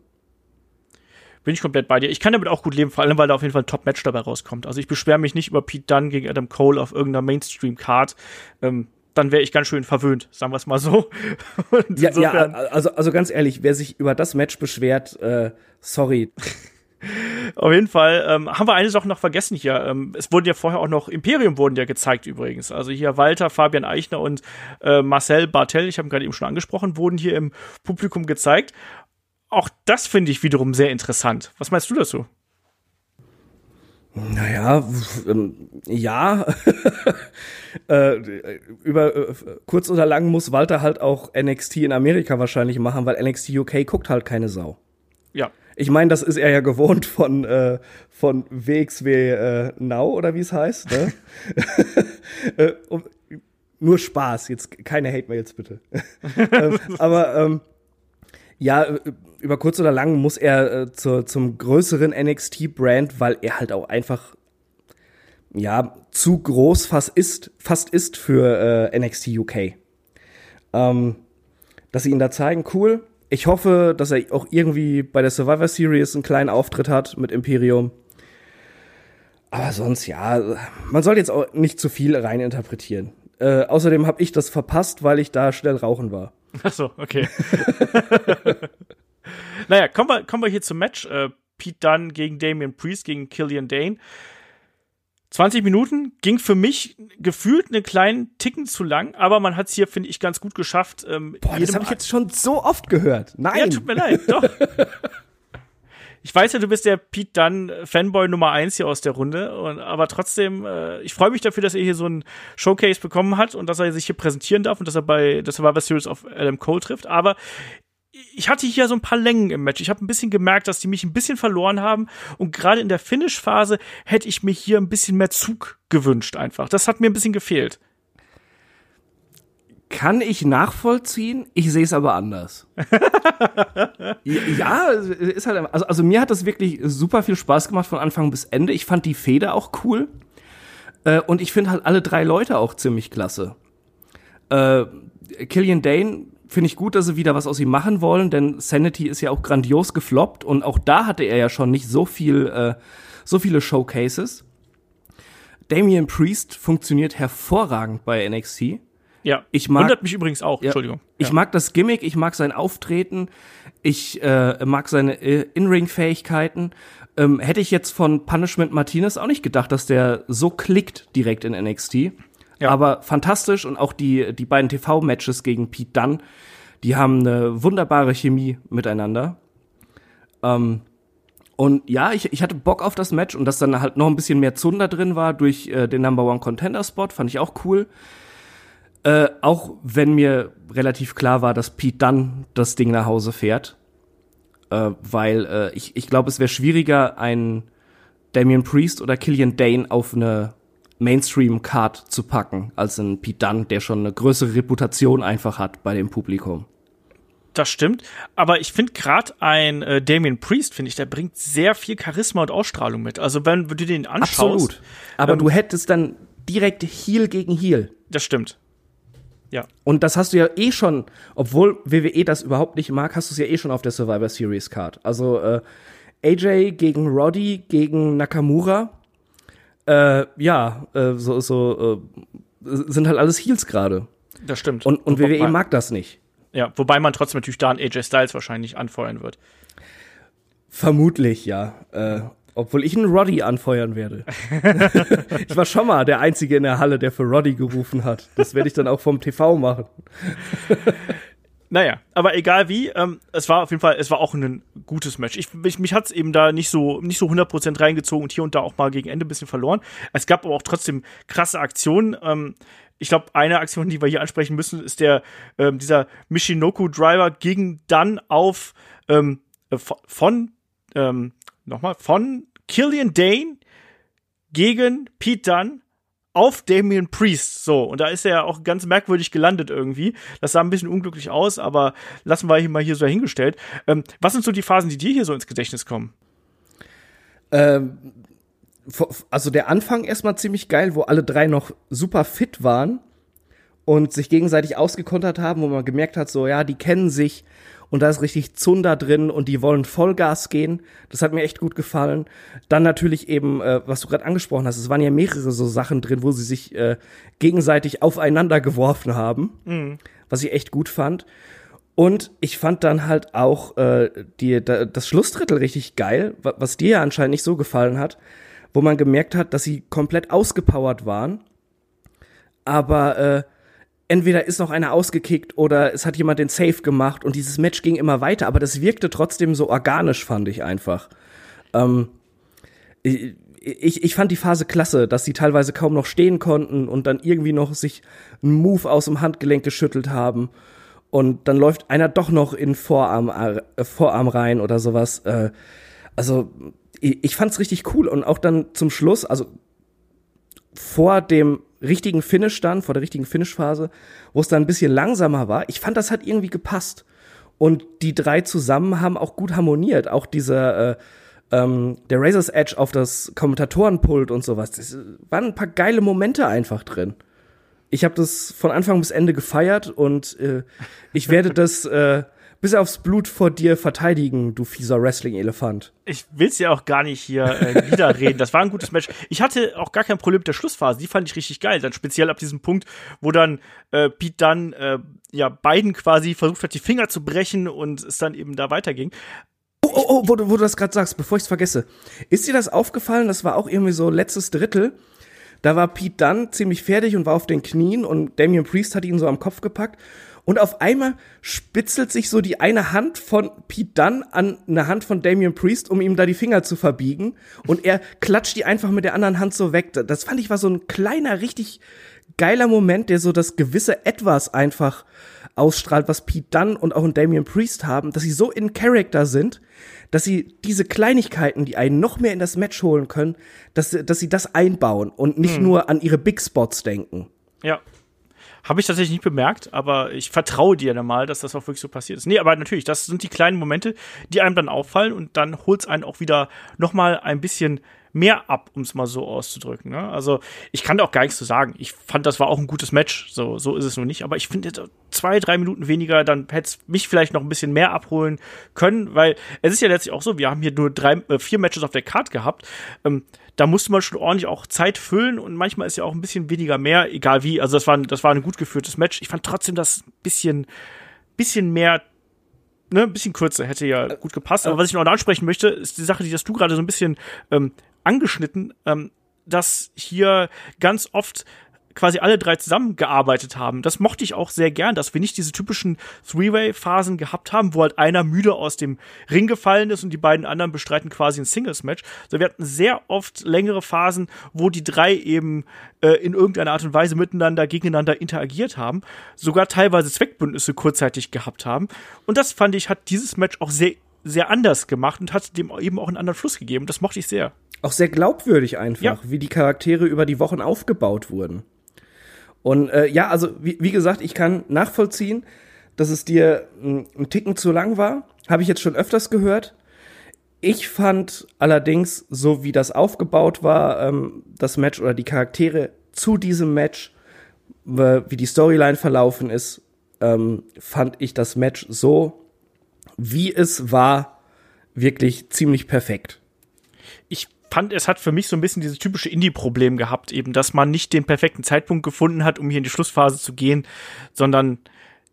Bin ich komplett bei dir. Ich kann damit auch gut leben, vor allem, weil da auf jeden Fall ein Top-Match dabei rauskommt. Also ich beschwere mich nicht über Pete Dunne gegen Adam Cole auf irgendeiner Mainstream-Card. Ähm, dann wäre ich ganz schön verwöhnt, sagen wir es mal so. ja, ja, also, also ganz ehrlich, wer sich über das Match beschwert, äh, sorry. Auf jeden Fall ähm, haben wir eine Sache noch vergessen hier. Ähm, es wurden ja vorher auch noch Imperium wurden ja gezeigt übrigens. Also hier Walter, Fabian Eichner und äh, Marcel Bartel, ich habe ihn gerade eben schon angesprochen, wurden hier im Publikum gezeigt. Auch das finde ich wiederum sehr interessant. Was meinst du dazu? Naja, ähm, ja. äh, über äh, kurz oder lang muss Walter halt auch NXT in Amerika wahrscheinlich machen, weil NXT UK guckt halt keine Sau. Ja. Ich meine, das ist er ja gewohnt von, äh, von WXW äh, Now oder wie es heißt. Ne? äh, um, nur Spaß, jetzt keine Hate-Mails bitte. ähm, aber ähm, ja, äh, über kurz oder lang muss er äh, zur, zum größeren NXT-Brand, weil er halt auch einfach ja zu groß fast ist, fast ist für äh, NXT UK. Ähm, dass sie ihn da zeigen, cool. Ich hoffe, dass er auch irgendwie bei der Survivor Series einen kleinen Auftritt hat mit Imperium. Aber sonst, ja, man soll jetzt auch nicht zu viel reininterpretieren. Äh, außerdem habe ich das verpasst, weil ich da schnell rauchen war. Ach so, okay. naja, kommen wir, kommen wir hier zum Match. Äh, Pete Dunne gegen Damian Priest gegen Killian Dane. 20 Minuten ging für mich gefühlt einen kleinen Ticken zu lang, aber man hat es hier, finde ich, ganz gut geschafft. Ähm, Boah, das habe ich jetzt schon so oft gehört. Nein. Ja, tut mir leid, doch. ich weiß ja, du bist der Pete Dunn Fanboy Nummer eins hier aus der Runde, und, aber trotzdem, äh, ich freue mich dafür, dass er hier so ein Showcase bekommen hat und dass er sich hier präsentieren darf und dass er bei der Survivor Series auf Adam Cole trifft. Aber ich hatte hier so ein paar Längen im Match. Ich habe ein bisschen gemerkt, dass die mich ein bisschen verloren haben. Und gerade in der Finish-Phase hätte ich mir hier ein bisschen mehr Zug gewünscht einfach. Das hat mir ein bisschen gefehlt. Kann ich nachvollziehen, ich sehe es aber anders. ja, ist halt, also, also mir hat das wirklich super viel Spaß gemacht von Anfang bis Ende. Ich fand die Feder auch cool. Äh, und ich finde halt alle drei Leute auch ziemlich klasse. Äh, Killian Dane finde ich gut, dass sie wieder was aus ihm machen wollen, denn Sanity ist ja auch grandios gefloppt und auch da hatte er ja schon nicht so viel, äh, so viele Showcases. Damian Priest funktioniert hervorragend bei NXT. Ja, ich mag, wundert mich übrigens auch, ja, Entschuldigung. Ich ja. mag das Gimmick, ich mag sein Auftreten, ich äh, mag seine äh, In-Ring-Fähigkeiten. Ähm, hätte ich jetzt von Punishment Martinez auch nicht gedacht, dass der so klickt direkt in NXT. Ja. Aber fantastisch und auch die, die beiden TV-Matches gegen Pete Dunn, die haben eine wunderbare Chemie miteinander. Ähm, und ja, ich, ich hatte Bock auf das Match und dass dann halt noch ein bisschen mehr Zunder drin war durch äh, den Number One Contender Spot, fand ich auch cool. Äh, auch wenn mir relativ klar war, dass Pete Dunn das Ding nach Hause fährt. Äh, weil äh, ich, ich glaube, es wäre schwieriger, einen Damian Priest oder Killian Dane auf eine Mainstream-Card zu packen, als ein Pete Dunne, der schon eine größere Reputation einfach hat bei dem Publikum. Das stimmt, aber ich finde gerade ein äh, Damien Priest, finde ich, der bringt sehr viel Charisma und Ausstrahlung mit. Also wenn du den anschaust. Absolut. Aber ähm, du hättest dann direkt Heel gegen Heel. Das stimmt. Ja. Und das hast du ja eh schon, obwohl WWE das überhaupt nicht mag, hast du es ja eh schon auf der Survivor Series Card. Also äh, AJ gegen Roddy gegen Nakamura äh, ja, äh, so, so äh, sind halt alles Heels gerade. Das stimmt. Und, und WWE mag das nicht. Ja, wobei man trotzdem natürlich da einen AJ Styles wahrscheinlich anfeuern wird. Vermutlich, ja. Obwohl ich einen Roddy anfeuern werde. ich war schon mal der Einzige in der Halle, der für Roddy gerufen hat. Das werde ich dann auch vom TV machen. Naja, aber egal wie, ähm, es war auf jeden Fall, es war auch ein gutes Match. Ich, mich, mich hat es eben da nicht so nicht so 100% reingezogen und hier und da auch mal gegen Ende ein bisschen verloren. Es gab aber auch trotzdem krasse Aktionen. Ähm, ich glaube, eine Aktion, die wir hier ansprechen müssen, ist der ähm, dieser Michinoku Driver gegen dann auf ähm, äh, von ähm, nochmal von Killian Dane gegen Pete Dunn auf Damien Priest. So, und da ist er ja auch ganz merkwürdig gelandet irgendwie. Das sah ein bisschen unglücklich aus, aber lassen wir hier mal hier so dahingestellt. Ähm, was sind so die Phasen, die dir hier so ins Gedächtnis kommen? Ähm, also der Anfang erstmal ziemlich geil, wo alle drei noch super fit waren und sich gegenseitig ausgekontert haben, wo man gemerkt hat, so ja, die kennen sich und da ist richtig Zunder drin und die wollen Vollgas gehen. Das hat mir echt gut gefallen. Dann natürlich eben, äh, was du gerade angesprochen hast, es waren ja mehrere so Sachen drin, wo sie sich äh, gegenseitig aufeinander geworfen haben, mhm. was ich echt gut fand. Und ich fand dann halt auch äh, die, da, das Schlussdrittel richtig geil, was dir ja anscheinend nicht so gefallen hat, wo man gemerkt hat, dass sie komplett ausgepowert waren. Aber äh, entweder ist noch einer ausgekickt oder es hat jemand den Safe gemacht und dieses Match ging immer weiter, aber das wirkte trotzdem so organisch, fand ich einfach. Ähm, ich, ich, fand die Phase klasse, dass sie teilweise kaum noch stehen konnten und dann irgendwie noch sich einen Move aus dem Handgelenk geschüttelt haben. Und dann läuft einer doch noch in Vorarm, äh, Vorarm rein oder sowas. Äh, also, ich, ich fand's richtig cool. Und auch dann zum Schluss, also vor dem richtigen Finish dann, vor der richtigen Finish-Phase, wo es dann ein bisschen langsamer war, ich fand, das hat irgendwie gepasst. Und die drei zusammen haben auch gut harmoniert. Auch dieser, äh, ähm, der Razor's Edge auf das Kommentatorenpult und sowas. Das waren ein paar geile Momente einfach drin. Ich habe das von Anfang bis Ende gefeiert und äh, ich werde das äh, bis aufs Blut vor dir verteidigen, du fieser Wrestling-Elefant. Ich will's ja auch gar nicht hier äh, widerreden. Das war ein gutes Match. Ich hatte auch gar kein Problem mit der Schlussphase. Die fand ich richtig geil. Dann speziell ab diesem Punkt, wo dann äh, Pete dann äh, ja beiden quasi versucht hat, die Finger zu brechen und es dann eben da weiterging. Oh, oh, oh, wo du, wo du das gerade sagst, bevor ich's vergesse. Ist dir das aufgefallen? Das war auch irgendwie so letztes Drittel. Da war Pete dann ziemlich fertig und war auf den Knien und Damian Priest hat ihn so am Kopf gepackt und auf einmal spitzelt sich so die eine Hand von Pete Dunn an eine Hand von Damian Priest, um ihm da die Finger zu verbiegen. Und er klatscht die einfach mit der anderen Hand so weg. Das fand ich war so ein kleiner, richtig geiler Moment, der so das gewisse Etwas einfach ausstrahlt, was Pete Dunn und auch ein Damian Priest haben, dass sie so in Character sind, dass sie diese Kleinigkeiten, die einen noch mehr in das Match holen können, dass, dass sie das einbauen und nicht hm. nur an ihre Big Spots denken. Ja, habe ich tatsächlich nicht bemerkt, aber ich vertraue dir dann mal, dass das auch wirklich so passiert ist. Nee, aber natürlich, das sind die kleinen Momente, die einem dann auffallen und dann holt es einen auch wieder noch mal ein bisschen mehr ab, um es mal so auszudrücken. Ne? Also ich kann da auch gar nichts zu sagen. Ich fand, das war auch ein gutes Match. So, so ist es nur nicht. Aber ich finde, zwei, drei Minuten weniger, dann hätte es mich vielleicht noch ein bisschen mehr abholen können, weil es ist ja letztlich auch so, wir haben hier nur drei, äh, vier Matches auf der Card gehabt. Ähm, da musste man schon ordentlich auch Zeit füllen und manchmal ist ja auch ein bisschen weniger mehr, egal wie. Also das war, das war ein gut geführtes Match. Ich fand trotzdem das bisschen, bisschen mehr ne, ein bisschen kürzer hätte ja gut gepasst. Aber was ich noch ansprechen möchte, ist die Sache, die hast du gerade so ein bisschen ähm, angeschnitten, ähm, dass hier ganz oft quasi alle drei zusammengearbeitet haben. Das mochte ich auch sehr gern, dass wir nicht diese typischen Three-Way-Phasen gehabt haben, wo halt einer müde aus dem Ring gefallen ist und die beiden anderen bestreiten quasi ein Singles-Match. Also wir hatten sehr oft längere Phasen, wo die drei eben äh, in irgendeiner Art und Weise miteinander, gegeneinander interagiert haben, sogar teilweise Zweckbündnisse kurzzeitig gehabt haben. Und das fand ich, hat dieses Match auch sehr, sehr anders gemacht und hat dem eben auch einen anderen Fluss gegeben. Das mochte ich sehr. Auch sehr glaubwürdig einfach, ja. wie die Charaktere über die Wochen aufgebaut wurden. Und äh, ja, also wie, wie gesagt, ich kann nachvollziehen, dass es dir ein, ein Ticken zu lang war. Habe ich jetzt schon öfters gehört. Ich fand allerdings, so wie das aufgebaut war, ähm, das Match oder die Charaktere zu diesem Match, wie die Storyline verlaufen ist, ähm, fand ich das Match so, wie es war, wirklich ziemlich perfekt. Ich fand, es hat für mich so ein bisschen dieses typische Indie-Problem gehabt, eben, dass man nicht den perfekten Zeitpunkt gefunden hat, um hier in die Schlussphase zu gehen, sondern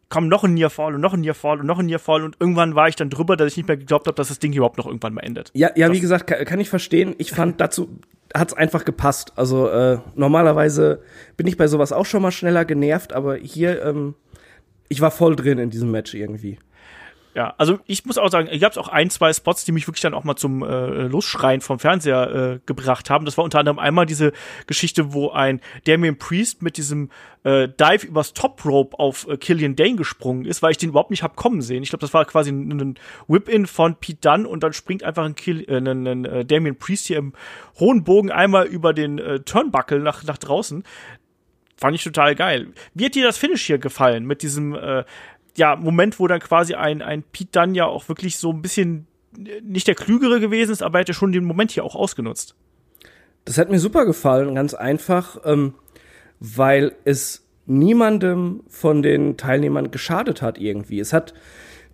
komm, noch ein Nearfall und noch ein Nearfall und noch ein Nearfall und irgendwann war ich dann drüber, dass ich nicht mehr geglaubt habe, dass das Ding überhaupt noch irgendwann mal endet. Ja, ja, das wie gesagt, kann, kann, ich verstehen. Ich fand dazu hat's einfach gepasst. Also äh, normalerweise bin ich bei sowas auch schon mal schneller genervt, aber hier ähm, ich war voll drin in diesem Match irgendwie. Ja, also ich muss auch sagen, ich gab auch ein, zwei Spots, die mich wirklich dann auch mal zum äh, Losschreien vom Fernseher äh, gebracht haben. Das war unter anderem einmal diese Geschichte, wo ein Damien Priest mit diesem äh, Dive übers Top Rope auf äh, Killian Dane gesprungen ist, weil ich den überhaupt nicht hab kommen sehen. Ich glaube, das war quasi ein, ein Whip-In von Pete Dunn und dann springt einfach ein, Kill, äh, ein, ein, äh, Damien Priest hier im hohen Bogen einmal über den äh, Turnbuckle nach, nach draußen. Fand ich total geil. Wie hat dir das Finish hier gefallen mit diesem äh, ja, Moment, wo dann quasi ein, ein Pete dann ja auch wirklich so ein bisschen nicht der Klügere gewesen ist, aber er hätte schon den Moment hier auch ausgenutzt. Das hat mir super gefallen, ganz einfach, ähm, weil es niemandem von den Teilnehmern geschadet hat irgendwie. Es hat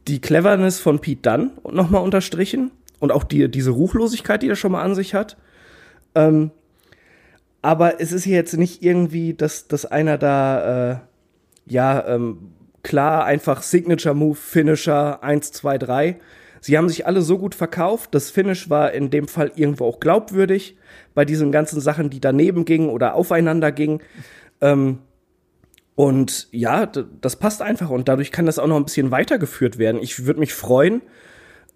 die Cleverness von Pete Dunn nochmal unterstrichen und auch die, diese Ruchlosigkeit, die er schon mal an sich hat. Ähm, aber es ist jetzt nicht irgendwie, dass, dass einer da äh, ja ähm, klar einfach Signature Move, Finisher 1, 2, 3. Sie haben sich alle so gut verkauft. Das Finish war in dem Fall irgendwo auch glaubwürdig bei diesen ganzen Sachen, die daneben gingen oder aufeinander gingen. Ähm, und ja, das passt einfach und dadurch kann das auch noch ein bisschen weitergeführt werden. Ich würde mich freuen,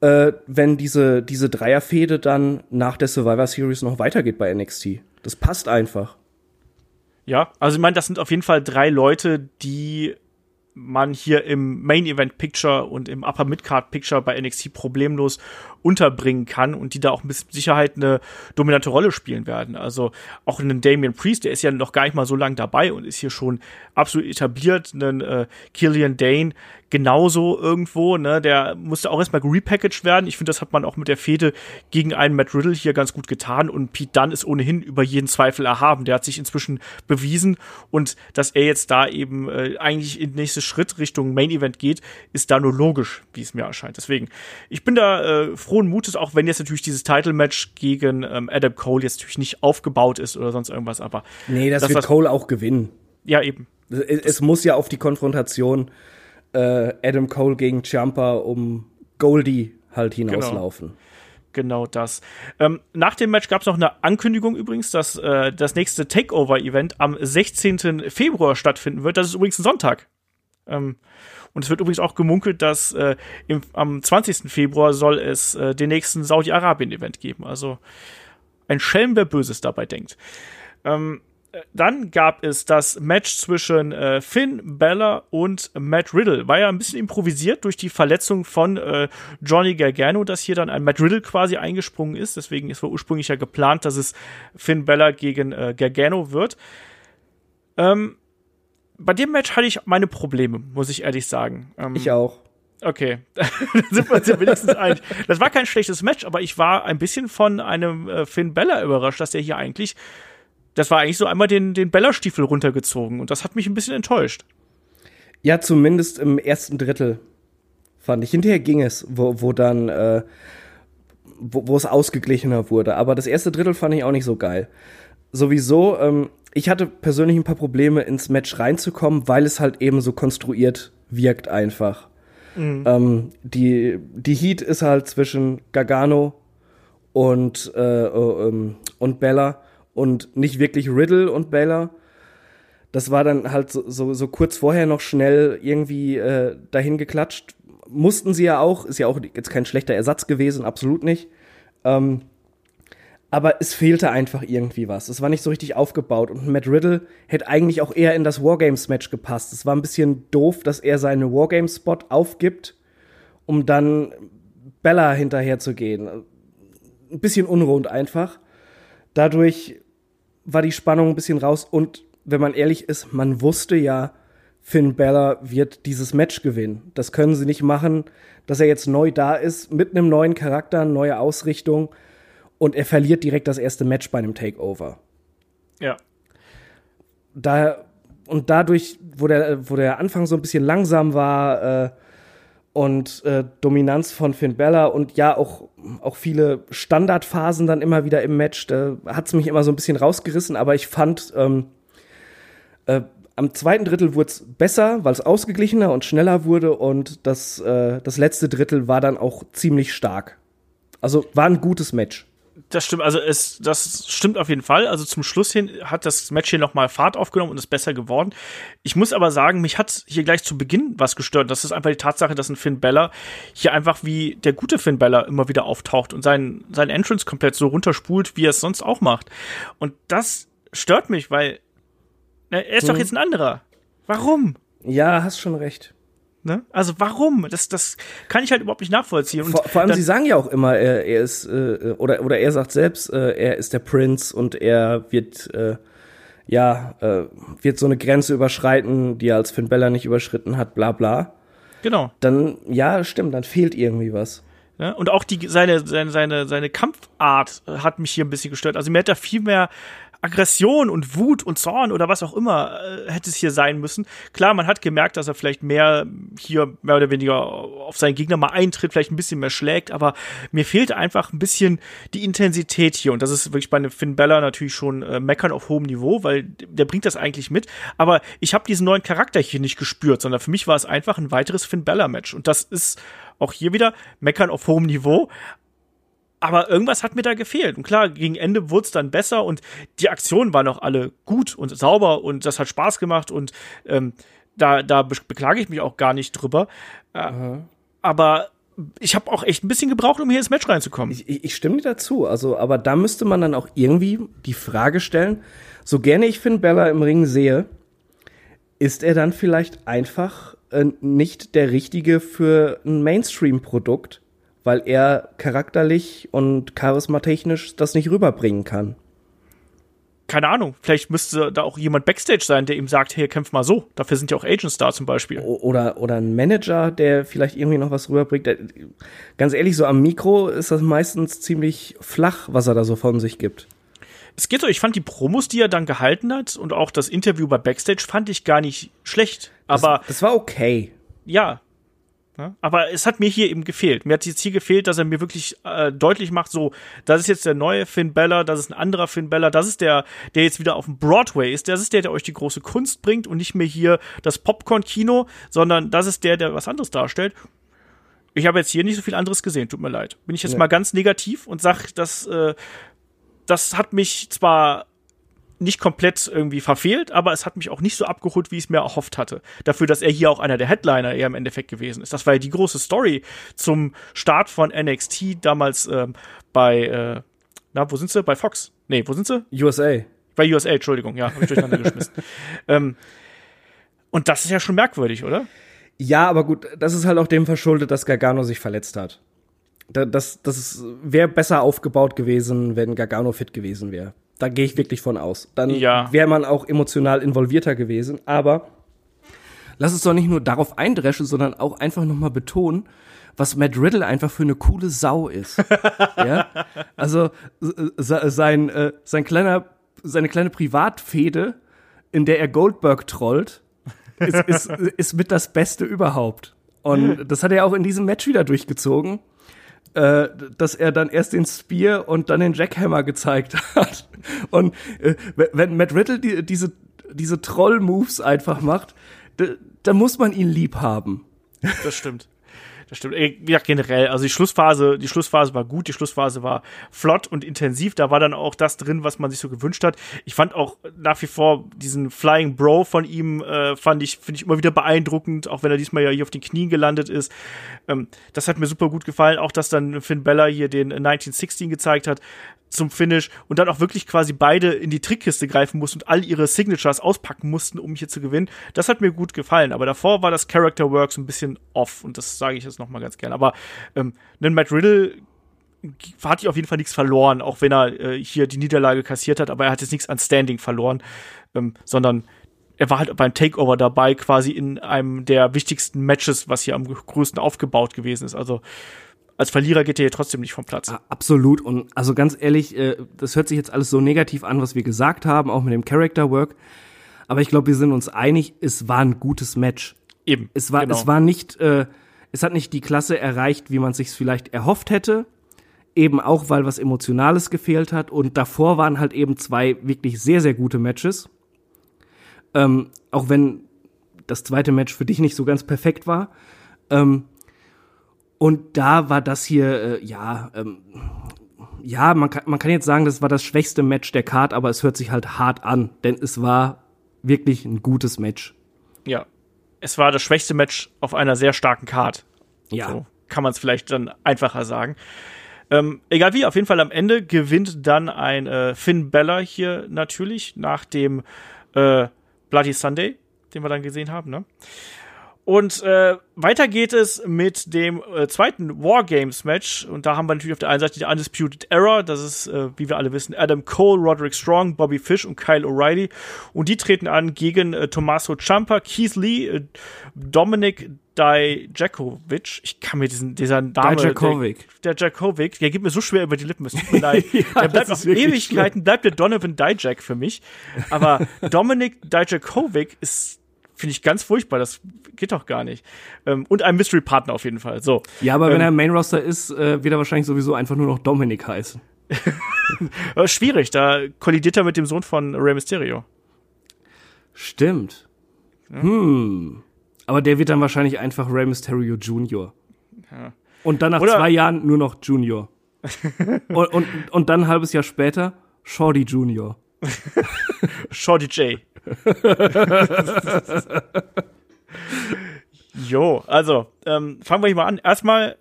äh, wenn diese, diese Dreierfehde dann nach der Survivor Series noch weitergeht bei NXT. Das passt einfach. Ja, also ich meine, das sind auf jeden Fall drei Leute, die man hier im Main Event Picture und im Upper Midcard Picture bei NXT problemlos unterbringen kann und die da auch mit Sicherheit eine dominante Rolle spielen werden. Also auch einen Damian Priest, der ist ja noch gar nicht mal so lange dabei und ist hier schon absolut etabliert. Einen äh, Killian Dane genauso irgendwo, ne? Der musste auch erstmal repackaged werden. Ich finde, das hat man auch mit der Fehde gegen einen Matt Riddle hier ganz gut getan und Pete Dunne ist ohnehin über jeden Zweifel erhaben. Der hat sich inzwischen bewiesen und dass er jetzt da eben äh, eigentlich in nächste Schritt Richtung Main Event geht, ist da nur logisch, wie es mir erscheint. Deswegen, ich bin da äh, frohen Mutes, auch wenn jetzt natürlich dieses Title Match gegen ähm, Adam Cole jetzt natürlich nicht aufgebaut ist oder sonst irgendwas, aber nee, das, das wird Cole auch gewinnen. Ja, eben. Es, es muss ja auf die Konfrontation äh, Adam Cole gegen Ciampa um Goldie halt hinauslaufen. Genau. Genau das. Ähm, nach dem Match gab es noch eine Ankündigung übrigens, dass äh, das nächste Takeover-Event am 16. Februar stattfinden wird. Das ist übrigens ein Sonntag. Ähm, und es wird übrigens auch gemunkelt, dass äh, im, am 20. Februar soll es äh, den nächsten Saudi-Arabien-Event geben. Also ein Schelm, wer Böses dabei denkt. Ähm, dann gab es das Match zwischen äh, Finn Bella und Matt Riddle. War ja ein bisschen improvisiert durch die Verletzung von äh, Johnny Gargano, dass hier dann ein Matt Riddle quasi eingesprungen ist. Deswegen ist wohl ursprünglich ja geplant, dass es Finn Bella gegen äh, Gargano wird. Ähm, bei dem Match hatte ich meine Probleme, muss ich ehrlich sagen. Ähm, ich auch. Okay, dann sind wir uns ja wenigstens einig. Das war kein schlechtes Match, aber ich war ein bisschen von einem äh, Finn Bella überrascht, dass er hier eigentlich das war eigentlich so einmal den, den Bellerstiefel runtergezogen und das hat mich ein bisschen enttäuscht. Ja, zumindest im ersten Drittel fand ich. Hinterher ging es, wo, wo dann, äh, wo, wo es ausgeglichener wurde. Aber das erste Drittel fand ich auch nicht so geil. Sowieso, ähm, ich hatte persönlich ein paar Probleme ins Match reinzukommen, weil es halt eben so konstruiert wirkt einfach. Mhm. Ähm, die, die Heat ist halt zwischen Gargano und, äh, äh, und Bella und nicht wirklich Riddle und Baylor. Das war dann halt so, so, so kurz vorher noch schnell irgendwie äh, dahin geklatscht. Mussten sie ja auch, ist ja auch jetzt kein schlechter Ersatz gewesen, absolut nicht. Ähm, aber es fehlte einfach irgendwie was. Es war nicht so richtig aufgebaut und Matt Riddle hätte eigentlich auch eher in das Wargames-Match gepasst. Es war ein bisschen doof, dass er seinen Wargames-Spot aufgibt, um dann Bella hinterher zu gehen. Ein bisschen unrund einfach. Dadurch war die Spannung ein bisschen raus und wenn man ehrlich ist, man wusste ja, Finn Bella wird dieses Match gewinnen. Das können sie nicht machen, dass er jetzt neu da ist, mit einem neuen Charakter, neue Ausrichtung und er verliert direkt das erste Match bei einem Takeover. Ja. Da, und dadurch, wo der, wo der Anfang so ein bisschen langsam war, äh, und äh, Dominanz von Finn Bella und ja auch, auch viele Standardphasen dann immer wieder im Match. Da hat es mich immer so ein bisschen rausgerissen, aber ich fand, ähm, äh, am zweiten Drittel wurde es besser, weil es ausgeglichener und schneller wurde und das, äh, das letzte Drittel war dann auch ziemlich stark. Also war ein gutes Match das stimmt, also es, das stimmt auf jeden Fall. Also zum Schluss hin hat das Match hier nochmal Fahrt aufgenommen und ist besser geworden. Ich muss aber sagen, mich hat hier gleich zu Beginn was gestört. Das ist einfach die Tatsache, dass ein Finn Bella hier einfach wie der gute Finn Bella immer wieder auftaucht und seinen, seinen Entrance komplett so runterspult, wie er es sonst auch macht. Und das stört mich, weil na, er ist hm. doch jetzt ein anderer. Warum? Ja, hast schon recht. Ne? Also warum? Das, das kann ich halt überhaupt nicht nachvollziehen. Vor, vor, allem, sie sagen ja auch immer, er, er ist, äh, oder, oder er sagt selbst, äh, er ist der Prinz und er wird, äh, ja, äh, wird so eine Grenze überschreiten, die er als Finn Bella nicht überschritten hat, bla bla. Genau. Dann, ja, stimmt, dann fehlt irgendwie was. Ja, und auch die, seine, seine, seine, seine Kampfart hat mich hier ein bisschen gestört. Also mir hätte er viel mehr Aggression und Wut und Zorn oder was auch immer äh, hätte es hier sein müssen. Klar, man hat gemerkt, dass er vielleicht mehr hier mehr oder weniger auf seinen Gegner mal eintritt, vielleicht ein bisschen mehr schlägt, aber mir fehlt einfach ein bisschen die Intensität hier. Und das ist wirklich bei einem Finn Bella natürlich schon äh, meckern auf hohem Niveau, weil der bringt das eigentlich mit, aber ich habe diesen neuen Charakter hier nicht gespürt, sondern für mich war es einfach ein weiteres Finn Bella Match und das ist auch hier wieder meckern auf hohem Niveau, aber irgendwas hat mir da gefehlt. Und klar, gegen Ende wurde es dann besser und die Aktionen waren auch alle gut und sauber und das hat Spaß gemacht und ähm, da, da beklage ich mich auch gar nicht drüber. Äh, aber ich habe auch echt ein bisschen gebraucht, um hier ins Match reinzukommen. Ich, ich stimme dir dazu. Also, aber da müsste man dann auch irgendwie die Frage stellen: So gerne ich Finn Bella im Ring sehe, ist er dann vielleicht einfach äh, nicht der richtige für ein Mainstream-Produkt? Weil er charakterlich und charismatechnisch das nicht rüberbringen kann. Keine Ahnung, vielleicht müsste da auch jemand Backstage sein, der ihm sagt, hey, kämpf mal so. Dafür sind ja auch Agents da zum Beispiel. Oder, oder ein Manager, der vielleicht irgendwie noch was rüberbringt. Ganz ehrlich, so am Mikro ist das meistens ziemlich flach, was er da so von sich gibt. Es geht so, ich fand die Promos, die er dann gehalten hat und auch das Interview bei Backstage fand ich gar nicht schlecht. Aber das, das war okay. Ja? Aber es hat mir hier eben gefehlt. Mir hat jetzt hier gefehlt, dass er mir wirklich äh, deutlich macht, so, das ist jetzt der neue Finn Bella, das ist ein anderer Finn Bella, das ist der, der jetzt wieder auf dem Broadway ist, das ist der, der euch die große Kunst bringt und nicht mehr hier das Popcorn-Kino, sondern das ist der, der was anderes darstellt. Ich habe jetzt hier nicht so viel anderes gesehen, tut mir leid. Bin ich jetzt ja. mal ganz negativ und sag, dass äh, das hat mich zwar nicht komplett irgendwie verfehlt, aber es hat mich auch nicht so abgeholt, wie ich es mir erhofft hatte. Dafür, dass er hier auch einer der Headliner eher im Endeffekt gewesen ist. Das war ja die große Story zum Start von NXT damals ähm, bei, äh, na, wo sind sie? Bei Fox. Nee, wo sind sie? USA. Bei USA, Entschuldigung, ja, hab ich durcheinander geschmissen. ähm, und das ist ja schon merkwürdig, oder? Ja, aber gut, das ist halt auch dem verschuldet, dass Gargano sich verletzt hat. Das, das wäre besser aufgebaut gewesen, wenn Gargano fit gewesen wäre. Da gehe ich wirklich von aus. Dann ja. wäre man auch emotional involvierter gewesen. Aber lass es doch nicht nur darauf eindreschen, sondern auch einfach nochmal betonen, was Matt Riddle einfach für eine coole Sau ist. ja? Also sein, äh, sein kleiner, seine kleine Privatfehde, in der er Goldberg trollt, ist, ist, ist mit das Beste überhaupt. Und das hat er auch in diesem Match wieder durchgezogen äh, dass er dann erst den Spear und dann den Jackhammer gezeigt hat. Und äh, wenn Matt Riddle die, diese, diese Troll-Moves einfach macht, da muss man ihn lieb haben. Das stimmt. Das stimmt. Ja, generell. Also die Schlussphase, die Schlussphase war gut, die Schlussphase war flott und intensiv. Da war dann auch das drin, was man sich so gewünscht hat. Ich fand auch nach wie vor diesen Flying Bro von ihm, äh, fand ich, finde ich immer wieder beeindruckend, auch wenn er diesmal ja hier auf den Knien gelandet ist. Ähm, das hat mir super gut gefallen. Auch, dass dann Finn Bella hier den 1916 gezeigt hat zum Finish und dann auch wirklich quasi beide in die Trickkiste greifen mussten und all ihre Signatures auspacken mussten, um hier zu gewinnen. Das hat mir gut gefallen, aber davor war das Character Work so ein bisschen off und das sage ich jetzt noch mal ganz gerne. Aber ähm, einen Matt Riddle hat ich auf jeden Fall nichts verloren, auch wenn er äh, hier die Niederlage kassiert hat, aber er hat jetzt nichts an Standing verloren, ähm, sondern er war halt beim Takeover dabei, quasi in einem der wichtigsten Matches, was hier am größten aufgebaut gewesen ist. Also als Verlierer geht er hier trotzdem nicht vom Platz. Absolut. Und also ganz ehrlich, äh, das hört sich jetzt alles so negativ an, was wir gesagt haben, auch mit dem Character Work. Aber ich glaube, wir sind uns einig, es war ein gutes Match. Eben. Es war, genau. es war nicht, äh, es hat nicht die Klasse erreicht, wie man sich vielleicht erhofft hätte. Eben auch, weil was Emotionales gefehlt hat. Und davor waren halt eben zwei wirklich sehr, sehr gute Matches. Ähm, auch wenn das zweite Match für dich nicht so ganz perfekt war. Ähm, und da war das hier, äh, ja, ähm, ja, man kann, man kann jetzt sagen, das war das schwächste Match der Card, aber es hört sich halt hart an, denn es war wirklich ein gutes Match. Ja, es war das schwächste Match auf einer sehr starken Card. Ja. So kann man es vielleicht dann einfacher sagen. Ähm, egal wie, auf jeden Fall am Ende gewinnt dann ein äh, Finn Bella hier natürlich nach dem äh, Bloody Sunday, den wir dann gesehen haben. Ne? Und äh, weiter geht es mit dem äh, zweiten Wargames-Match. Und da haben wir natürlich auf der einen Seite die Undisputed Era. Das ist, äh, wie wir alle wissen, Adam Cole, Roderick Strong, Bobby Fish und Kyle O'Reilly. Und die treten an gegen äh, Tommaso Ciampa, Keith Lee, äh, Dominic Dijakovic. Ich kann mir diesen, dieser Name. Dijakovic. Der, der Jakovic. Der geht mir so schwer über die Lippen. Es tut mir leid. ja, der bleibt auf Ewigkeiten, schlimm. bleibt der Donovan Dijak für mich. Aber Dominic Dijakovic ist finde ich ganz furchtbar. Das geht doch gar nicht. Ähm, und ein Mystery Partner auf jeden Fall. So. Ja, aber ähm, wenn er Main Roster ist, äh, wird er wahrscheinlich sowieso einfach nur noch Dominik heißen. schwierig, da kollidiert er mit dem Sohn von Rey Mysterio. Stimmt. Ja. Hm. Aber der wird dann wahrscheinlich einfach Rey Mysterio Jr. Ja. Und dann nach Oder zwei Jahren nur noch Junior. und, und, und dann ein halbes Jahr später Shorty Junior. Shorty J. jo, also, ähm, fangen wir hier mal an. Erstmal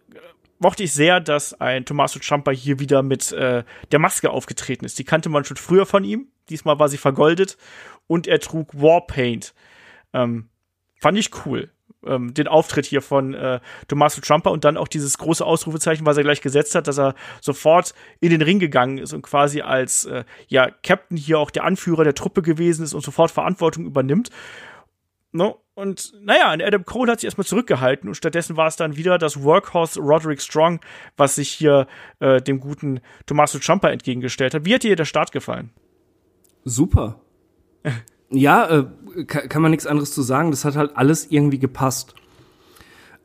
mochte ich sehr, dass ein Tommaso Ciampa hier wieder mit äh, der Maske aufgetreten ist. Die kannte man schon früher von ihm. Diesmal war sie vergoldet und er trug Warpaint. Ähm, fand ich cool ähm, den Auftritt hier von äh, Tommaso Trumper und dann auch dieses große Ausrufezeichen, was er gleich gesetzt hat, dass er sofort in den Ring gegangen ist und quasi als äh, ja Captain hier auch der Anführer der Truppe gewesen ist und sofort Verantwortung übernimmt. No? Und naja, Adam Cole hat sich erstmal zurückgehalten und stattdessen war es dann wieder das Workhorse Roderick Strong, was sich hier äh, dem guten Tommaso Ciampa entgegengestellt hat. Wie hat dir der Start gefallen? Super. ja, äh, kann, man nichts anderes zu sagen. Das hat halt alles irgendwie gepasst.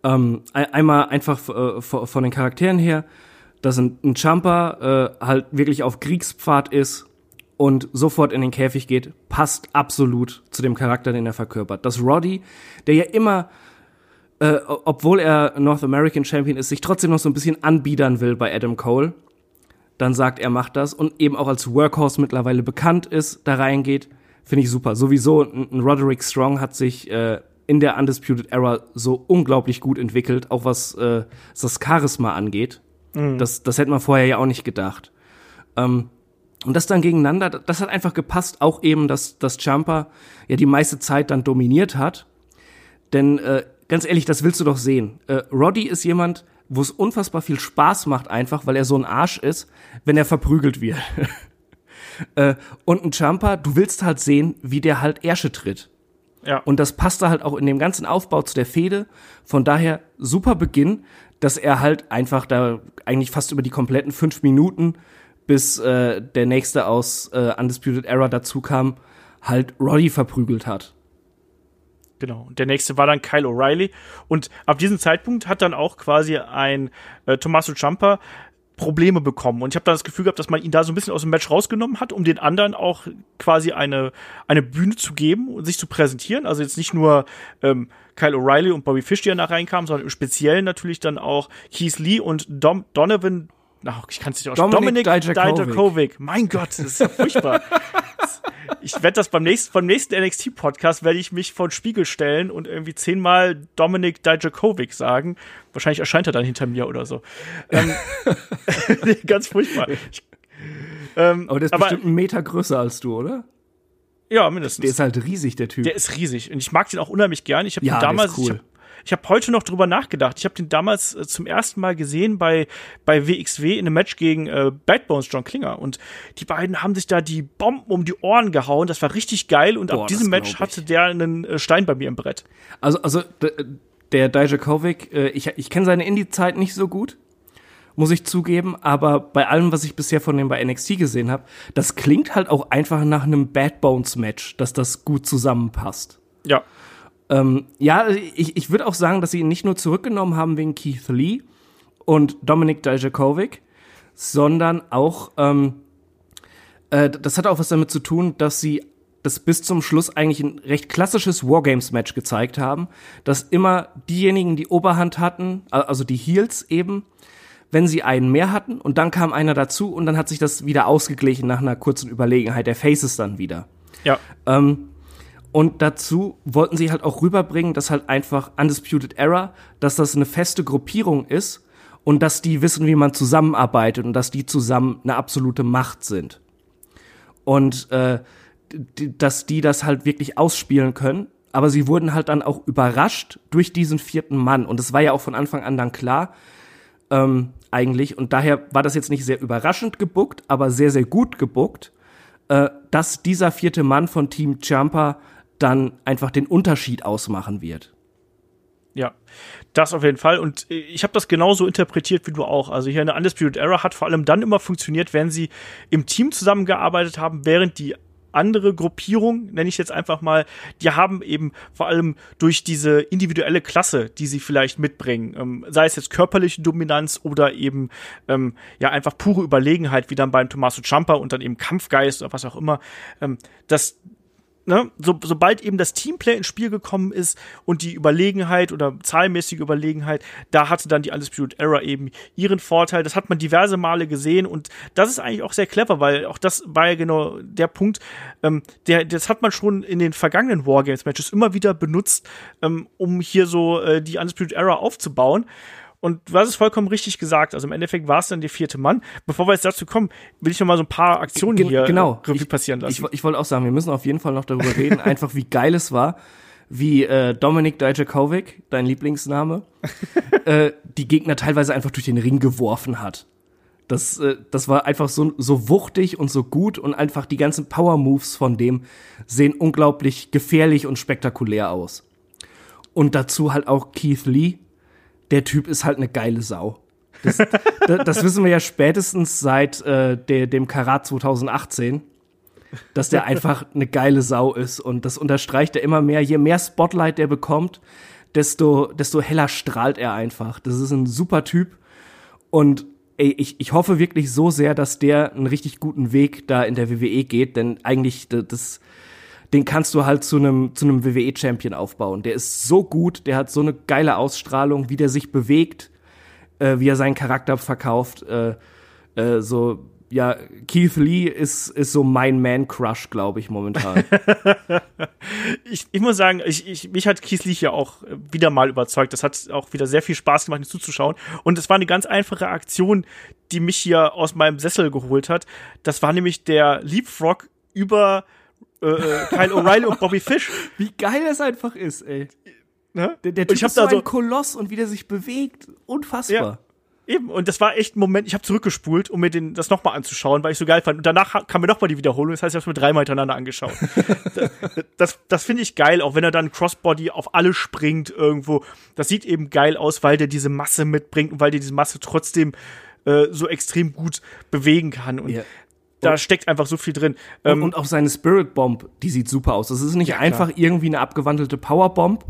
Ähm, einmal einfach äh, von den Charakteren her, dass ein, ein Jumper äh, halt wirklich auf Kriegspfad ist und sofort in den Käfig geht, passt absolut zu dem Charakter, den er verkörpert. Dass Roddy, der ja immer, äh, obwohl er North American Champion ist, sich trotzdem noch so ein bisschen anbiedern will bei Adam Cole, dann sagt, er macht das und eben auch als Workhorse mittlerweile bekannt ist, da reingeht Finde ich super. Sowieso, ein Roderick Strong hat sich äh, in der Undisputed Era so unglaublich gut entwickelt, auch was äh, das Charisma angeht. Mhm. Das, das hätte man vorher ja auch nicht gedacht. Ähm, und das dann gegeneinander, das hat einfach gepasst, auch eben, dass, dass Jumper ja die meiste Zeit dann dominiert hat. Denn äh, ganz ehrlich, das willst du doch sehen. Äh, Roddy ist jemand, wo es unfassbar viel Spaß macht, einfach, weil er so ein Arsch ist, wenn er verprügelt wird. Äh, und ein Jumper, du willst halt sehen, wie der halt Ärsche tritt. Ja. Und das passte halt auch in dem ganzen Aufbau zu der Fehde. Von daher super Beginn, dass er halt einfach da eigentlich fast über die kompletten fünf Minuten, bis äh, der nächste aus äh, Undisputed Era dazu kam, halt Roddy verprügelt hat. Genau. Und der nächste war dann Kyle O'Reilly. Und ab diesem Zeitpunkt hat dann auch quasi ein äh, Tommaso Ciampa Probleme bekommen. Und ich habe da das Gefühl gehabt, dass man ihn da so ein bisschen aus dem Match rausgenommen hat, um den anderen auch quasi eine, eine Bühne zu geben und sich zu präsentieren. Also jetzt nicht nur ähm, Kyle O'Reilly und Bobby Fish, die da reinkamen, sondern im Speziellen natürlich dann auch Keith Lee und Dom Donovan Ach, ich kann es nicht aussprechen. Dominik, Dominik Dijakovic. Mein Gott, das ist ja furchtbar. ich werde das beim nächsten, beim nächsten NXT-Podcast werde ich mich vor den Spiegel stellen und irgendwie zehnmal Dominik Dijakovic sagen. Wahrscheinlich erscheint er dann hinter mir oder so. Ähm, ganz furchtbar. Ich, ähm, aber der ist aber, bestimmt einen Meter größer als du, oder? Ja, mindestens. Der ist halt riesig, der Typ. Der ist riesig. Und ich mag den auch unheimlich gern. Ich habe ja, damals, cool. ich hab, ich habe heute noch drüber nachgedacht. Ich habe den damals äh, zum ersten Mal gesehen bei, bei WXW in einem Match gegen äh, Bad Bones John Klinger. Und die beiden haben sich da die Bomben um die Ohren gehauen. Das war richtig geil. Und Boah, ab diesem Match hatte der einen äh, Stein bei mir im Brett. Also, also der Dijakovic, äh, ich, ich kenne seine Indie-Zeit nicht so gut muss ich zugeben, aber bei allem, was ich bisher von dem bei NXT gesehen habe, das klingt halt auch einfach nach einem Bad Bones Match, dass das gut zusammenpasst. Ja. Ähm, ja, ich, ich würde auch sagen, dass sie ihn nicht nur zurückgenommen haben wegen Keith Lee und Dominik Dijakovic, sondern auch, ähm, äh, das hat auch was damit zu tun, dass sie das bis zum Schluss eigentlich ein recht klassisches Wargames-Match gezeigt haben, dass immer diejenigen, die Oberhand hatten, also die Heels eben, wenn sie einen mehr hatten und dann kam einer dazu und dann hat sich das wieder ausgeglichen nach einer kurzen Überlegenheit der Faces dann wieder. Ja. Ähm, und dazu wollten sie halt auch rüberbringen, dass halt einfach Undisputed Era, dass das eine feste Gruppierung ist und dass die wissen, wie man zusammenarbeitet und dass die zusammen eine absolute Macht sind. Und äh, dass die das halt wirklich ausspielen können, aber sie wurden halt dann auch überrascht durch diesen vierten Mann. Und es war ja auch von Anfang an dann klar, ähm, eigentlich. Und daher war das jetzt nicht sehr überraschend gebuckt, aber sehr, sehr gut gebuckt, äh, dass dieser vierte Mann von Team Champa dann einfach den Unterschied ausmachen wird. Ja, das auf jeden Fall. Und ich habe das genauso interpretiert wie du auch. Also hier eine Undisputed Era hat vor allem dann immer funktioniert, wenn sie im Team zusammengearbeitet haben, während die andere Gruppierung, nenne ich jetzt einfach mal, die haben eben vor allem durch diese individuelle Klasse, die sie vielleicht mitbringen, ähm, sei es jetzt körperliche Dominanz oder eben ähm, ja einfach pure Überlegenheit, wie dann beim Tommaso Ciampa und dann eben Kampfgeist oder was auch immer, ähm, dass ne, so, sobald eben das Teamplay ins Spiel gekommen ist und die Überlegenheit oder zahlmäßige Überlegenheit, da hatte dann die Undisputed Era eben ihren Vorteil. Das hat man diverse Male gesehen und das ist eigentlich auch sehr clever, weil auch das war ja genau der Punkt, ähm, der, das hat man schon in den vergangenen Wargames-Matches immer wieder benutzt, ähm, um hier so äh, die Undisputed Era aufzubauen. Und du hast es vollkommen richtig gesagt. Also im Endeffekt war es dann der vierte Mann. Bevor wir jetzt dazu kommen, will ich noch mal so ein paar Aktionen Ge hier genau. Revue passieren lassen. Ich, ich wollte auch sagen, wir müssen auf jeden Fall noch darüber reden, einfach wie geil es war, wie äh, Dominik Dijakovic, dein Lieblingsname, äh, die Gegner teilweise einfach durch den Ring geworfen hat. Das, äh, das war einfach so, so wuchtig und so gut und einfach die ganzen Power Moves von dem sehen unglaublich gefährlich und spektakulär aus. Und dazu halt auch Keith Lee, der Typ ist halt eine geile Sau. Das, das, wissen wir ja spätestens seit äh, der, dem Karat 2018, dass der einfach eine geile Sau ist. Und das unterstreicht er immer mehr. Je mehr Spotlight der bekommt, desto, desto heller strahlt er einfach. Das ist ein super Typ. Und ey, ich, ich hoffe wirklich so sehr, dass der einen richtig guten Weg da in der WWE geht, denn eigentlich das, den kannst du halt zu einem zu einem WWE Champion aufbauen. Der ist so gut, der hat so eine geile Ausstrahlung, wie der sich bewegt, äh, wie er seinen Charakter verkauft. Äh, äh, so ja, Keith Lee ist ist so mein Man Crush, glaube ich momentan. ich, ich muss sagen, ich, ich, mich hat Keith Lee ja auch wieder mal überzeugt. Das hat auch wieder sehr viel Spaß gemacht, ihm zuzuschauen. Und es war eine ganz einfache Aktion, die mich hier aus meinem Sessel geholt hat. Das war nämlich der Leapfrog über äh, äh, Kyle O'Reilly und Bobby Fish. Wie geil das einfach ist, ey. Ne? Der, der Typ ich hab ist so ein Koloss und wie der sich bewegt. Unfassbar. Ja. Eben, und das war echt ein Moment, ich habe zurückgespult, um mir den, das nochmal anzuschauen, weil ich so geil fand. Und danach kam mir nochmal die Wiederholung, das heißt, ich habe es mir dreimal hintereinander angeschaut. das das, das finde ich geil, auch wenn er dann Crossbody auf alle springt irgendwo. Das sieht eben geil aus, weil der diese Masse mitbringt und weil der diese Masse trotzdem äh, so extrem gut bewegen kann. Und ja da steckt einfach so viel drin. Und, ähm, und auch seine Spirit Bomb, die sieht super aus. Das ist nicht ja, einfach klar. irgendwie eine abgewandelte Power Bomb.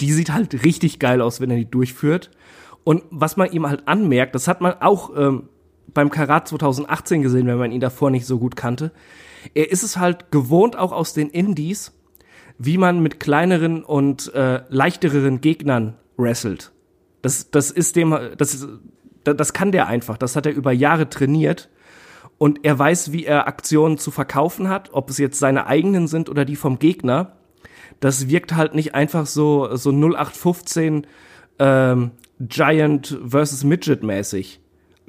Die sieht halt richtig geil aus, wenn er die durchführt. Und was man ihm halt anmerkt, das hat man auch ähm, beim Karat 2018 gesehen, wenn man ihn davor nicht so gut kannte. Er ist es halt gewohnt, auch aus den Indies, wie man mit kleineren und äh, leichteren Gegnern wrestelt. Das, das ist dem, das, das kann der einfach. Das hat er über Jahre trainiert und er weiß, wie er Aktionen zu verkaufen hat, ob es jetzt seine eigenen sind oder die vom Gegner. Das wirkt halt nicht einfach so so 0815 ähm, Giant versus Midget mäßig.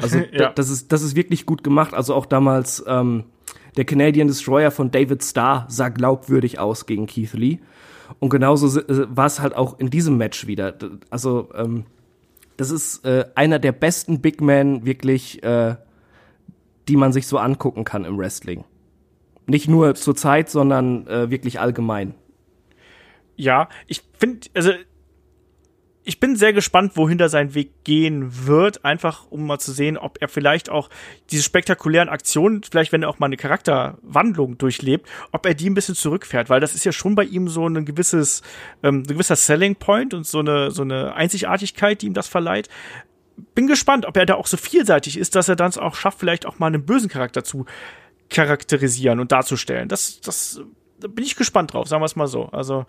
Also ja. das ist das ist wirklich gut gemacht. Also auch damals ähm, der Canadian Destroyer von David Starr sah glaubwürdig aus gegen Keith Lee. Und genauso äh, war es halt auch in diesem Match wieder. Also ähm, das ist äh, einer der besten Big Men wirklich äh, die man sich so angucken kann im Wrestling. Nicht nur zur Zeit, sondern äh, wirklich allgemein. Ja, ich finde, also ich bin sehr gespannt, wohin da sein Weg gehen wird, einfach um mal zu sehen, ob er vielleicht auch diese spektakulären Aktionen, vielleicht wenn er auch mal eine Charakterwandlung durchlebt, ob er die ein bisschen zurückfährt, weil das ist ja schon bei ihm so ein gewisses, ähm, ein gewisser Selling Point und so eine, so eine Einzigartigkeit, die ihm das verleiht bin gespannt, ob er da auch so vielseitig ist, dass er dann auch schafft, vielleicht auch mal einen bösen Charakter zu charakterisieren und darzustellen. Das, das da bin ich gespannt drauf, sagen wir es mal so. Also,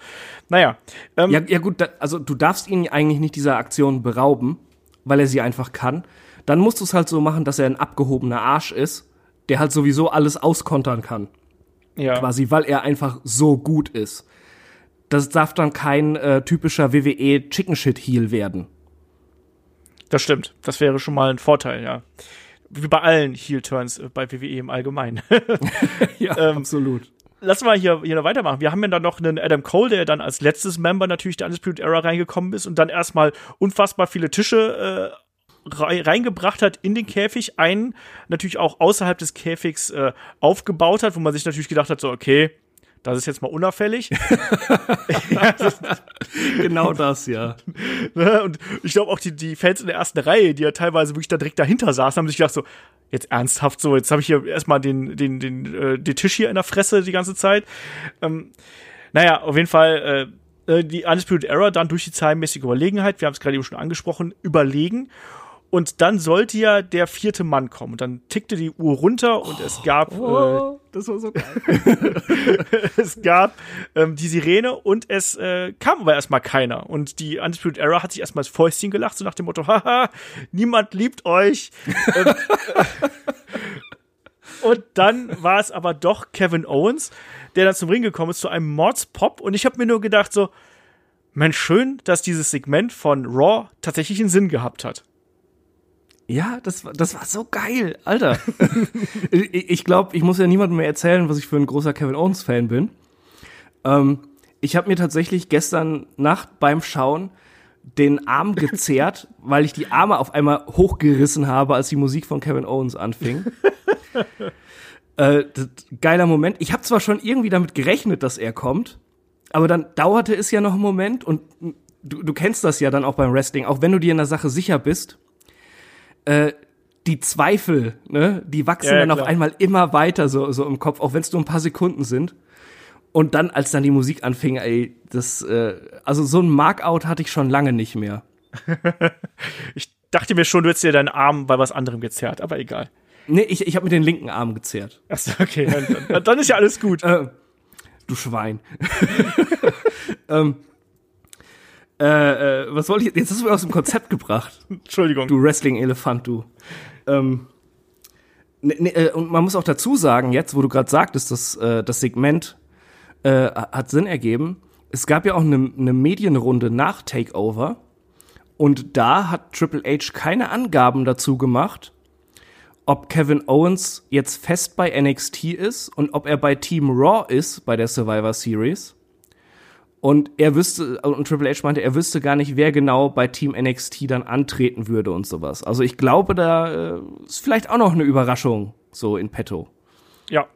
naja. Ähm, ja, ja, gut, da, also du darfst ihn eigentlich nicht dieser Aktion berauben, weil er sie einfach kann. Dann musst du es halt so machen, dass er ein abgehobener Arsch ist, der halt sowieso alles auskontern kann. Ja. Quasi, weil er einfach so gut ist. Das darf dann kein äh, typischer WWE Chicken Shit Heel werden. Das stimmt. Das wäre schon mal ein Vorteil, ja. Wie bei allen Heel-Turns äh, bei WWE im Allgemeinen. ja, ähm, absolut. lass mal hier, hier noch weitermachen. Wir haben ja dann noch einen Adam Cole, der dann als letztes Member natürlich der Undisputed Era reingekommen ist und dann erstmal unfassbar viele Tische äh, reingebracht hat in den Käfig, einen natürlich auch außerhalb des Käfigs äh, aufgebaut hat, wo man sich natürlich gedacht hat, so, okay, das ist jetzt mal unauffällig. ja, das genau das, ja. Ne, und ich glaube auch die, die Fans in der ersten Reihe, die ja teilweise wirklich da direkt dahinter saßen, haben sich gedacht so, jetzt ernsthaft so, jetzt habe ich hier erstmal den, den, den, äh, den Tisch hier in der Fresse die ganze Zeit. Ähm, naja, auf jeden Fall äh, äh die Undisputed Error dann durch die zahlenmäßige Überlegenheit, wir haben es gerade eben schon angesprochen, überlegen und dann sollte ja der vierte Mann kommen. Und dann tickte die Uhr runter und es gab. Oh, äh, das war so geil. es gab ähm, die Sirene und es äh, kam aber erstmal keiner. Und die Undisputed Era hat sich erstmal das Fäustchen gelacht, so nach dem Motto: Haha, niemand liebt euch. Ähm, und dann war es aber doch Kevin Owens, der dann zum Ring gekommen ist, zu einem Mordspop. Und ich habe mir nur gedacht, so, Mensch, schön, dass dieses Segment von Raw tatsächlich einen Sinn gehabt hat. Ja, das, das war so geil, Alter. ich glaube, ich muss ja niemandem mehr erzählen, was ich für ein großer Kevin Owens-Fan bin. Ähm, ich habe mir tatsächlich gestern Nacht beim Schauen den Arm gezerrt, weil ich die Arme auf einmal hochgerissen habe, als die Musik von Kevin Owens anfing. äh, geiler Moment. Ich habe zwar schon irgendwie damit gerechnet, dass er kommt, aber dann dauerte es ja noch einen Moment und du, du kennst das ja dann auch beim Wrestling, auch wenn du dir in der Sache sicher bist äh, die Zweifel, ne, die wachsen ja, dann klar. auf einmal immer weiter so, so im Kopf, auch wenn es nur ein paar Sekunden sind. Und dann, als dann die Musik anfing, ey, das, äh, also so ein Markout hatte ich schon lange nicht mehr. ich dachte mir schon, du hättest dir deinen Arm bei was anderem gezerrt, aber egal. Nee, ich, ich habe mir den linken Arm gezerrt. Achso, okay, dann, dann, dann ist ja alles gut. Äh, du Schwein. ähm, äh, äh, was wollte ich? Jetzt hast du mir aus dem Konzept gebracht. Entschuldigung. Du Wrestling-Elefant, du. Ähm, ne, ne, äh, und man muss auch dazu sagen, jetzt, wo du gerade sagtest, dass äh, das Segment äh, hat Sinn ergeben. Es gab ja auch eine ne Medienrunde nach Takeover. Und da hat Triple H keine Angaben dazu gemacht, ob Kevin Owens jetzt fest bei NXT ist und ob er bei Team Raw ist bei der Survivor Series und er wüsste, und Triple H meinte, er wüsste gar nicht, wer genau bei Team NXT dann antreten würde und sowas. Also ich glaube, da äh, ist vielleicht auch noch eine Überraschung so in petto. Ja.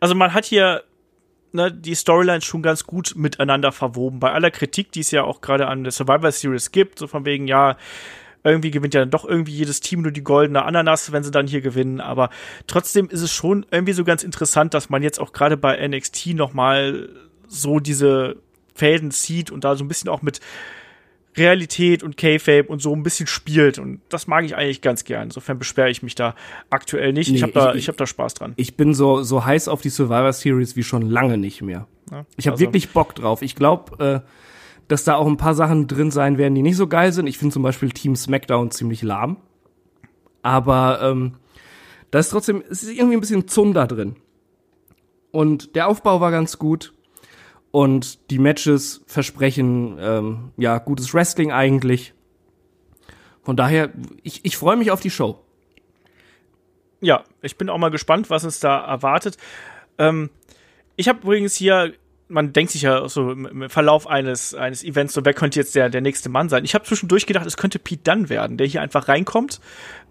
Also man hat hier ne, die Storylines schon ganz gut miteinander verwoben. Bei aller Kritik, die es ja auch gerade an der Survivor Series gibt, so von wegen, ja, irgendwie gewinnt ja dann doch irgendwie jedes Team nur die goldene Ananas, wenn sie dann hier gewinnen. Aber trotzdem ist es schon irgendwie so ganz interessant, dass man jetzt auch gerade bei NXT noch mal so diese Fäden zieht und da so ein bisschen auch mit Realität und K-Fape und so ein bisschen spielt. Und das mag ich eigentlich ganz gern. Insofern beschwere ich mich da aktuell nicht. Nee, ich habe da, ich, ich hab da Spaß dran. Ich bin so, so heiß auf die Survivor Series wie schon lange nicht mehr. Ja, ich habe also. wirklich Bock drauf. Ich glaube, äh, dass da auch ein paar Sachen drin sein werden, die nicht so geil sind. Ich finde zum Beispiel Team SmackDown ziemlich lahm. Aber ähm, da ist trotzdem, es ist irgendwie ein bisschen Zunder drin. Und der Aufbau war ganz gut. Und die Matches versprechen ähm, ja gutes Wrestling eigentlich. Von daher, ich, ich freue mich auf die Show. Ja, ich bin auch mal gespannt, was uns da erwartet. Ähm, ich habe übrigens hier, man denkt sich ja so im Verlauf eines, eines Events, so wer könnte jetzt der, der nächste Mann sein. Ich habe zwischendurch gedacht, es könnte Pete Dunn werden, der hier einfach reinkommt,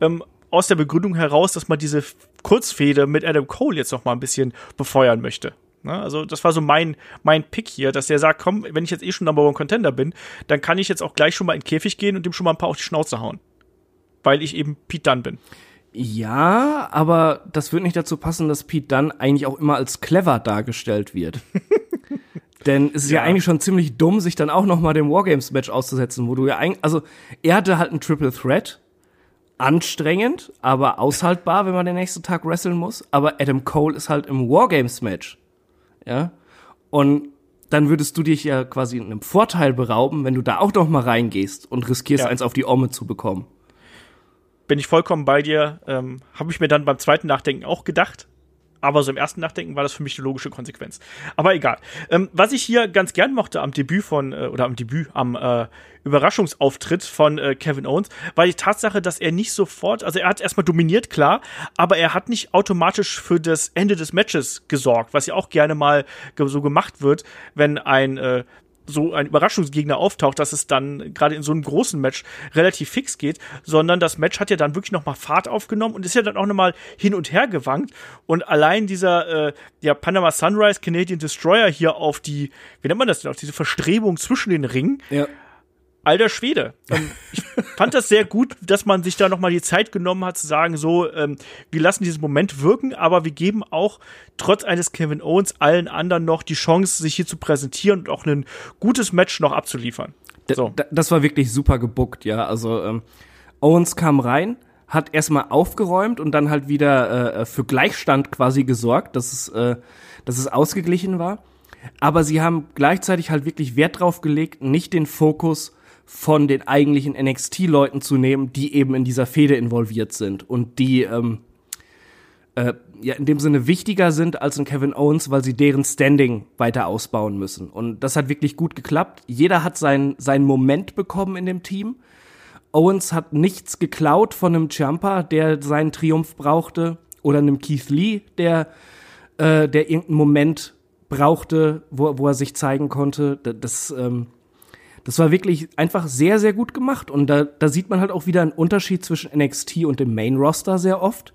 ähm, aus der Begründung heraus, dass man diese Kurzfehde mit Adam Cole jetzt noch mal ein bisschen befeuern möchte. Ne? Also das war so mein, mein Pick hier, dass der sagt, komm, wenn ich jetzt eh schon Number One Contender bin, dann kann ich jetzt auch gleich schon mal in den Käfig gehen und dem schon mal ein paar auf die Schnauze hauen. Weil ich eben Pete Dunn bin. Ja, aber das wird nicht dazu passen, dass Pete Dunn eigentlich auch immer als clever dargestellt wird. Denn es ist ja. ja. eigentlich schon ziemlich dumm, sich dann auch noch mal dem Wargames-Match auszusetzen, wo du ja eigentlich, also er hatte halt ein Triple Threat, anstrengend, aber aushaltbar, wenn man den nächsten Tag wresteln muss. Aber Adam Cole ist halt im Wargames-Match ja, und dann würdest du dich ja quasi in einem Vorteil berauben, wenn du da auch noch mal reingehst und riskierst, ja. eins auf die Omme zu bekommen. Bin ich vollkommen bei dir. Ähm, Habe ich mir dann beim zweiten Nachdenken auch gedacht. Aber so im ersten Nachdenken war das für mich eine logische Konsequenz. Aber egal. Ähm, was ich hier ganz gern mochte am Debüt von, äh, oder am Debüt, am äh, Überraschungsauftritt von äh, Kevin Owens, war die Tatsache, dass er nicht sofort, also er hat erstmal dominiert, klar, aber er hat nicht automatisch für das Ende des Matches gesorgt, was ja auch gerne mal so gemacht wird, wenn ein äh, so ein Überraschungsgegner auftaucht, dass es dann gerade in so einem großen Match relativ fix geht, sondern das Match hat ja dann wirklich noch mal Fahrt aufgenommen und ist ja dann auch noch mal hin und her gewankt und allein dieser äh, ja Panama Sunrise Canadian Destroyer hier auf die wie nennt man das denn auf diese Verstrebung zwischen den Ringen Ja. Alter Schwede. Ähm, ich fand das sehr gut, dass man sich da noch mal die Zeit genommen hat zu sagen, so, ähm, wir lassen diesen Moment wirken, aber wir geben auch trotz eines Kevin Owens allen anderen noch die Chance, sich hier zu präsentieren und auch ein gutes Match noch abzuliefern. So. Das war wirklich super gebuckt, ja. Also ähm, Owens kam rein, hat erstmal aufgeräumt und dann halt wieder äh, für Gleichstand quasi gesorgt, dass es, äh, dass es ausgeglichen war. Aber sie haben gleichzeitig halt wirklich Wert drauf gelegt, nicht den Fokus von den eigentlichen NXT-Leuten zu nehmen, die eben in dieser Fehde involviert sind und die ähm, äh, ja in dem Sinne wichtiger sind als ein Kevin Owens, weil sie deren Standing weiter ausbauen müssen. Und das hat wirklich gut geklappt. Jeder hat seinen seinen Moment bekommen in dem Team. Owens hat nichts geklaut von einem Ciampa, der seinen Triumph brauchte, oder einem Keith Lee, der äh, der irgendeinen Moment brauchte, wo, wo er sich zeigen konnte. Da- Das ähm, das war wirklich einfach sehr, sehr gut gemacht. Und da, da sieht man halt auch wieder einen Unterschied zwischen NXT und dem Main Roster sehr oft,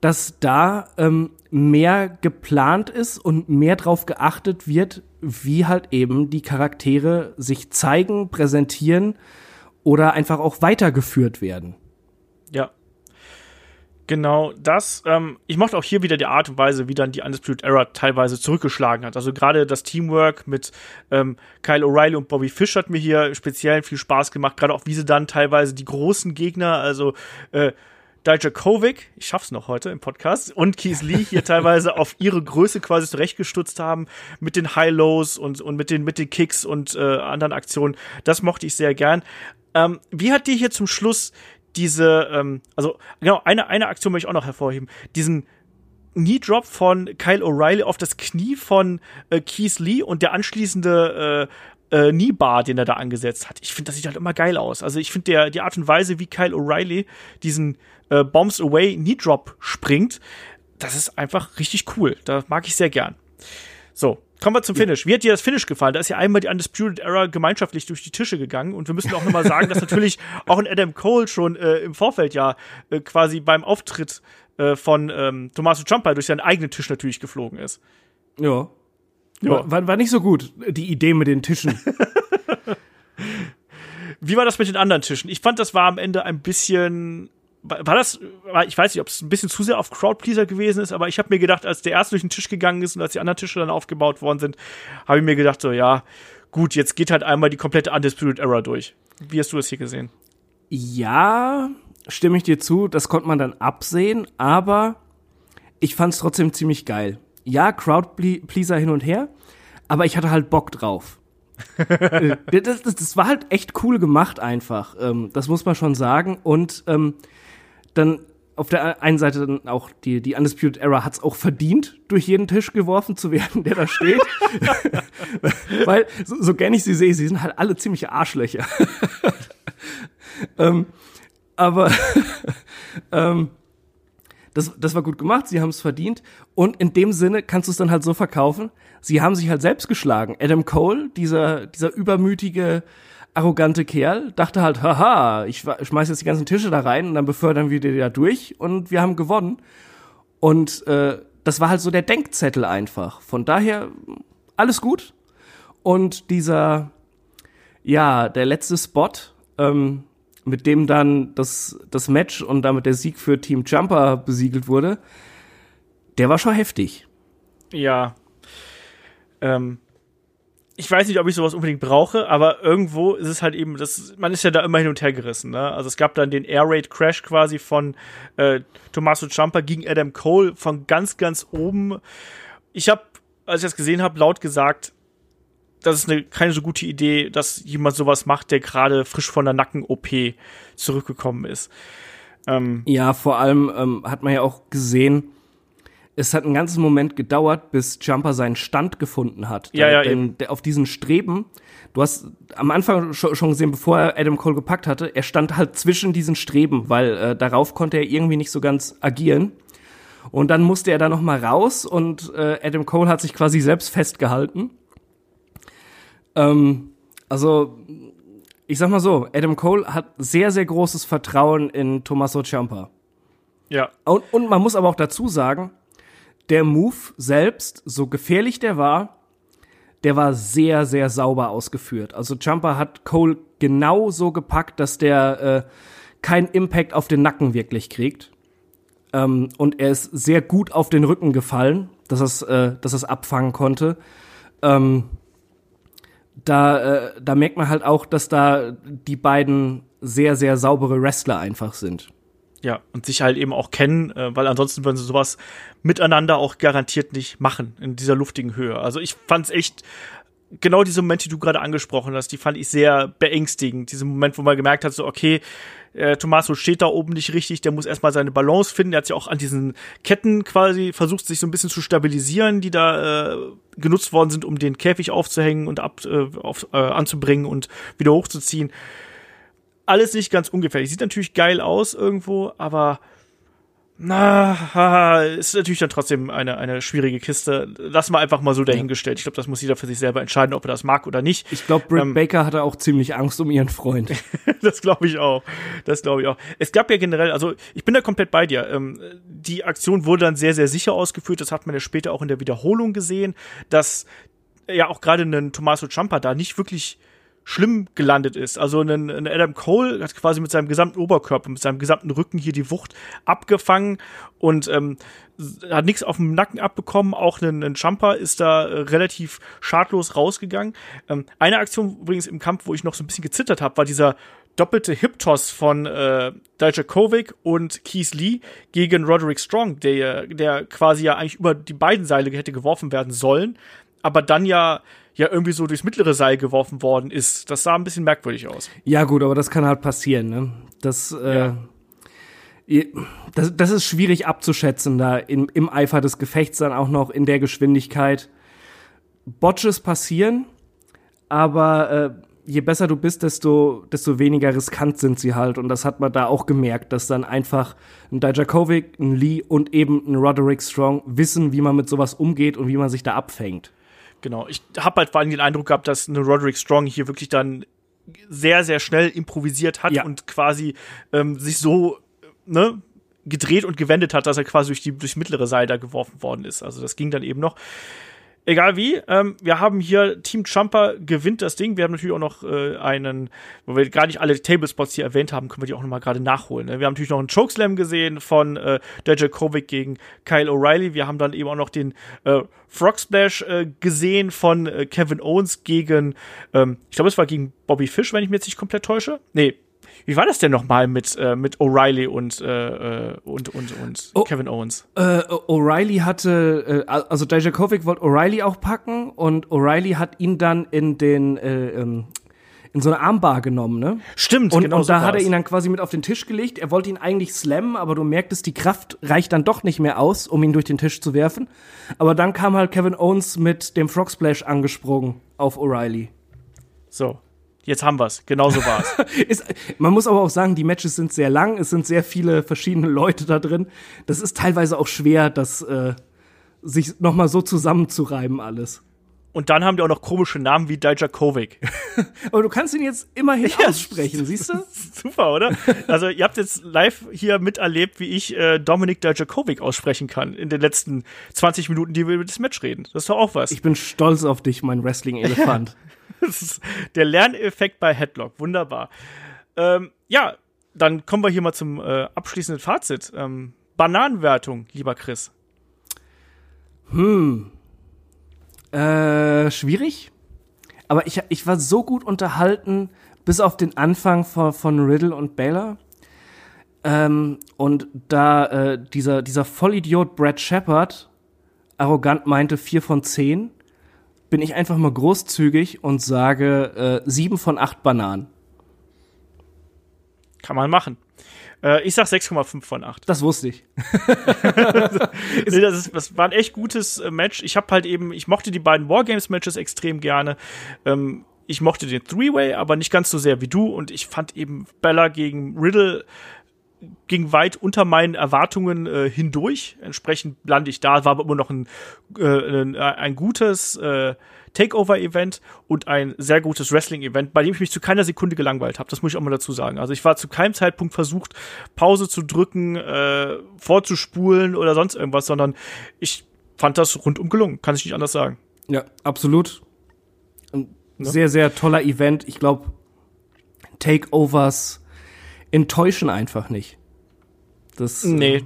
dass da ähm, mehr geplant ist und mehr drauf geachtet wird, wie halt eben die Charaktere sich zeigen, präsentieren oder einfach auch weitergeführt werden. Ja. Genau das. Ähm, ich mochte auch hier wieder die Art und Weise, wie dann die Undisputed Era teilweise zurückgeschlagen hat. Also gerade das Teamwork mit ähm, Kyle O'Reilly und Bobby Fish hat mir hier speziell viel Spaß gemacht. Gerade auch, wie sie dann teilweise die großen Gegner, also äh, Dijakovic, ich schaff's noch heute im Podcast, und Keith Lee hier teilweise auf ihre Größe quasi zurechtgestutzt haben mit den High-Lows und, und mit den, mit den Kicks und äh, anderen Aktionen. Das mochte ich sehr gern. Ähm, wie hat dir hier zum Schluss diese, ähm, also genau, eine, eine Aktion möchte ich auch noch hervorheben, diesen Knee Drop von Kyle O'Reilly auf das Knie von äh, Keith Lee und der anschließende äh, äh, Knee Bar, den er da angesetzt hat. Ich finde, das sieht halt immer geil aus. Also ich finde die Art und Weise, wie Kyle O'Reilly diesen äh, Bombs Away Knee Drop springt, das ist einfach richtig cool. Das mag ich sehr gern. So, kommen wir zum Finish. Wie hat dir das Finish gefallen? Da ist ja einmal die Undisputed Era gemeinschaftlich durch die Tische gegangen und wir müssen auch nochmal sagen, dass natürlich auch ein Adam Cole schon äh, im Vorfeld ja äh, quasi beim Auftritt äh, von ähm, Tommaso Ciampa durch seinen eigenen Tisch natürlich geflogen ist. Ja. Ja. War, war nicht so gut, die Idee mit den Tischen. Wie war das mit den anderen Tischen? Ich fand, das war am Ende ein bisschen. War das, ich weiß nicht, ob es ein bisschen zu sehr auf Crowdpleaser gewesen ist, aber ich habe mir gedacht, als der erste durch den Tisch gegangen ist und als die anderen Tische dann aufgebaut worden sind, habe ich mir gedacht, so, ja, gut, jetzt geht halt einmal die komplette Undisputed Era durch. Wie hast du das hier gesehen? Ja, stimme ich dir zu, das konnte man dann absehen, aber ich fand es trotzdem ziemlich geil. Ja, Crowdpleaser hin und her, aber ich hatte halt Bock drauf. Äh, das, das, das war halt echt cool gemacht einfach, ähm, das muss man schon sagen. Und ähm, dann auf der einen Seite dann auch die, die Undisputed Era hat's auch verdient, durch jeden Tisch geworfen zu werden, der da steht. Weil, so, so gern ich sie sehe, sie sind halt alle ziemliche Arschlöcher. ähm, aber ähm, das, das war gut gemacht, sie haben es verdient. Und in dem Sinne kannst du es dann halt so verkaufen. Sie haben sich halt selbst geschlagen. Adam Cole, dieser, dieser übermütige, arrogante Kerl, dachte halt, haha, ich schmeiß jetzt die ganzen Tische da rein und dann befördern wir die da durch und wir haben gewonnen. Und äh, das war halt so der Denkzettel einfach. Von daher alles gut. Und dieser, ja, der letzte Spot, ähm, mit dem dann das, das Match und damit der Sieg für Team Jumper besiegelt wurde, der war schon heftig. Ja. Ähm, ich weiß nicht, ob ich sowas unbedingt brauche, aber irgendwo ist es halt eben, das, man ist ja da immer hin und her gerissen. Ne? Also es gab dann den Air Raid Crash quasi von äh, Tommaso Ciampa gegen Adam Cole von ganz, ganz oben. Ich habe, als ich das gesehen habe, laut gesagt, das ist eine, keine so gute Idee, dass jemand sowas macht, der gerade frisch von der Nacken-OP zurückgekommen ist. Ähm, Ja, vor allem ähm, hat man ja auch gesehen, es hat einen ganzen Moment gedauert, bis Jumper seinen Stand gefunden hat. Ja, ja, denn der, auf diesen Streben, du hast am Anfang schon gesehen, bevor er Adam Cole gepackt hatte, er stand halt zwischen diesen Streben, weil äh, darauf konnte er irgendwie nicht so ganz agieren. Und dann musste er da noch mal raus und äh, Adam Cole hat sich quasi selbst festgehalten. Ähm, also ich sag mal so, Adam Cole hat sehr, sehr großes Vertrauen in Tommaso Ciampa. Ja. Und, und man muss aber auch dazu sagen, der Move selbst, so gefährlich der war, der war sehr, sehr sauber ausgeführt. Also Jumper hat Cole genau so gepackt, dass der äh, keinen Impact auf den Nacken wirklich kriegt. Ähm, und er ist sehr gut auf den Rücken gefallen, dass es, äh, dass es abfangen konnte. Ähm, da, äh, da merkt man halt auch, dass da die beiden sehr, sehr saubere Wrestler einfach sind. Ja, und sich halt eben auch kennen, äh, weil ansonsten würden sie sowas miteinander auch garantiert nicht machen in dieser luftigen Höhe. Also ich fand's echt genau diese Momente, die du gerade angesprochen hast, die fand ich sehr beängstigend. Diese Moment, wo man gemerkt hat, so okay, äh, Tommaso steht da oben nicht richtig, der muss erstmal seine Balance finden. Der hat sich auch an diesen Ketten quasi versucht, sich so ein bisschen zu stabilisieren, die da äh, genutzt worden sind, um den Käfig aufzuhängen und ab, äh, auf, äh, anzubringen und wieder hochzuziehen alles nicht ganz ungefährlich. Sieht natürlich geil aus irgendwo, aber na, haha, ist natürlich dann trotzdem eine, eine schwierige Kiste. Lass mal einfach mal so dahingestellt. Ich glaube, das muss jeder für sich selber entscheiden, ob er das mag oder nicht. Ich glaube, Britt ähm, Baker hatte auch ziemlich Angst um ihren Freund. das glaube ich auch. Das glaube ich auch. Es gab ja generell, also ich bin da komplett bei dir. Ähm, die Aktion wurde dann sehr, sehr sicher ausgeführt. Das hat man ja später auch in der Wiederholung gesehen, dass ja auch gerade ein Tommaso Ciampa da nicht wirklich schlimm gelandet ist. Also ein, ein, Adam Cole hat quasi mit seinem gesamten Oberkörper, mit seinem gesamten Rücken hier die Wucht abgefangen und ähm, hat nichts auf dem Nacken abbekommen. Auch ein, ein Jumper ist da äh, relativ schadlos rausgegangen. Ähm, eine Aktion übrigens im Kampf, wo ich noch so ein bisschen gezittert habe, war dieser doppelte Hip-Toss von äh, Dijakovic und Keith Lee gegen Roderick Strong, der, der quasi ja eigentlich über die beiden Seile hätte geworfen werden sollen, aber dann ja ja irgendwie so durchs mittlere Seil geworfen worden ist. Das sah ein bisschen merkwürdig aus. Ja, gut, aber das kann halt passieren, ne? Das, äh, ja. das, das ist schwierig abzuschätzen, da im, im Eifer des Gefechts dann auch noch in der Geschwindigkeit. Botches passieren, aber äh, je besser du bist, desto, desto weniger riskant sind sie halt. Und das hat man da auch gemerkt, dass dann einfach ein Dijakovic, ein Lee und eben ein Roderick Strong wissen, wie man mit sowas umgeht und wie man sich da abfängt. Genau. Ich habe halt vor allem den Eindruck gehabt, dass eine Roderick Strong hier wirklich dann sehr, sehr schnell improvisiert hat ja. und quasi ähm, sich so, ne, gedreht und gewendet hat, dass er quasi durch die durchs mittlere Seil da geworfen worden ist. Also das ging dann eben noch. Egal wie, ähm, wir haben hier Team Jumper gewinnt das Ding. Wir haben natürlich auch noch äh, einen, wo wir gar nicht alle Tablespots hier erwähnt haben, können wir die auch noch mal gerade nachholen. Ne? Wir haben natürlich noch einen Chokeslam gesehen von äh, Dijakovic gegen Kyle O'Reilly. Wir haben dann eben auch noch den äh, Frog Splash äh, gesehen von äh, Kevin Owens gegen, ähm, ich glaube, es war gegen Bobby Fish, wenn ich mir jetzt nicht komplett täusche. Nee, wie war das denn nochmal mit, äh, mit O'Reilly und, äh, äh und, und, und oh, Kevin Owens? Äh, O'Reilly hatte, äh, also Dijakovic wollte O'Reilly auch packen und O'Reilly hat ihn dann in den, äh, ähm, in so eine Armbar genommen, ne? Stimmt, und, genau und da so hat er ihn dann quasi mit auf den Tisch gelegt. Er wollte ihn eigentlich slammen, aber du merktest, die Kraft reicht dann doch nicht mehr aus, um ihn durch den Tisch zu werfen. Aber dann kam halt Kevin Owens mit dem Frog Splash angesprungen auf O'Reilly. So, jetzt haben wir's. Genau so war's. ist, man muss aber auch sagen, die Matches sind sehr lang, es sind sehr viele verschiedene Leute da drin. Das ist teilweise auch schwer, das äh, sich noch mal so zusammenzureiben alles. Und dann haben die auch noch komische Namen wie Dijakovic. Aber du kannst ihn jetzt immerhin ja, aussprechen, siehst du? Super, oder? Also ihr habt jetzt live hier miterlebt, wie ich äh, Dominik Dijakovic aussprechen kann in den letzten 20 Minuten, die wir über das Match reden. Das ist doch auch was. Ich bin stolz auf dich, mein Wrestling-Elefant. der Lerneffekt bei Headlock. Wunderbar. Ähm, ja, dann kommen wir hier mal zum äh, abschließenden Fazit. Ähm, Bananenwertung, lieber Chris. Hm. Äh, schwierig. Aber ich, ich war so gut unterhalten, bis auf den Anfang von, von Riddle und Baylor. Ähm, und da äh, dieser, dieser Vollidiot Brad Shepard arrogant meinte, vier von zehn, bin ich einfach mal großzügig und sage äh, sieben von acht Bananen. Kann man machen. Äh, ich sag 6,5 von 8. Das wusste ich. nee, das, ist, das war ein echt gutes äh, Match. Ich habe halt eben, ich mochte die beiden Wargames-Matches extrem gerne. Ähm, ich mochte den Three-Way, aber nicht ganz so sehr wie du. Und ich fand eben Bella gegen Riddle ging weit unter meinen Erwartungen äh, hindurch. Entsprechend lande ich da, war aber immer noch ein, äh, ein, ein gutes äh, Takeover-Event und ein sehr gutes Wrestling-Event, bei dem ich mich zu keiner Sekunde gelangweilt habe. Das muss ich auch mal dazu sagen. Also ich war zu keinem Zeitpunkt versucht, Pause zu drücken, äh, vorzuspulen oder sonst irgendwas, sondern ich fand das rundum gelungen. Kann ich nicht anders sagen. Ja, absolut. Ein ja. sehr, sehr toller Event. Ich glaube, Takeovers enttäuschen einfach nicht. Das, nee. Äh,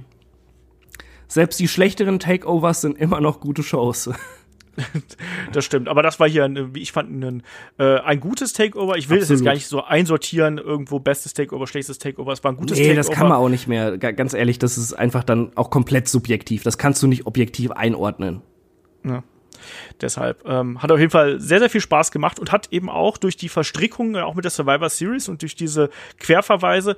selbst die schlechteren Takeovers sind immer noch gute Shows. das stimmt, aber das war hier, ein, wie ich fand, ein, äh, ein gutes Takeover. Ich will Absolut. das jetzt gar nicht so einsortieren, irgendwo bestes Takeover, schlechtes Takeover. Es war ein gutes nee, Takeover. das kann man auch nicht mehr. Ganz ehrlich, das ist einfach dann auch komplett subjektiv. Das kannst du nicht objektiv einordnen. Ja. Deshalb ähm, hat auf jeden Fall sehr, sehr viel Spaß gemacht und hat eben auch durch die Verstrickung, äh, auch mit der Survivor Series und durch diese Querverweise,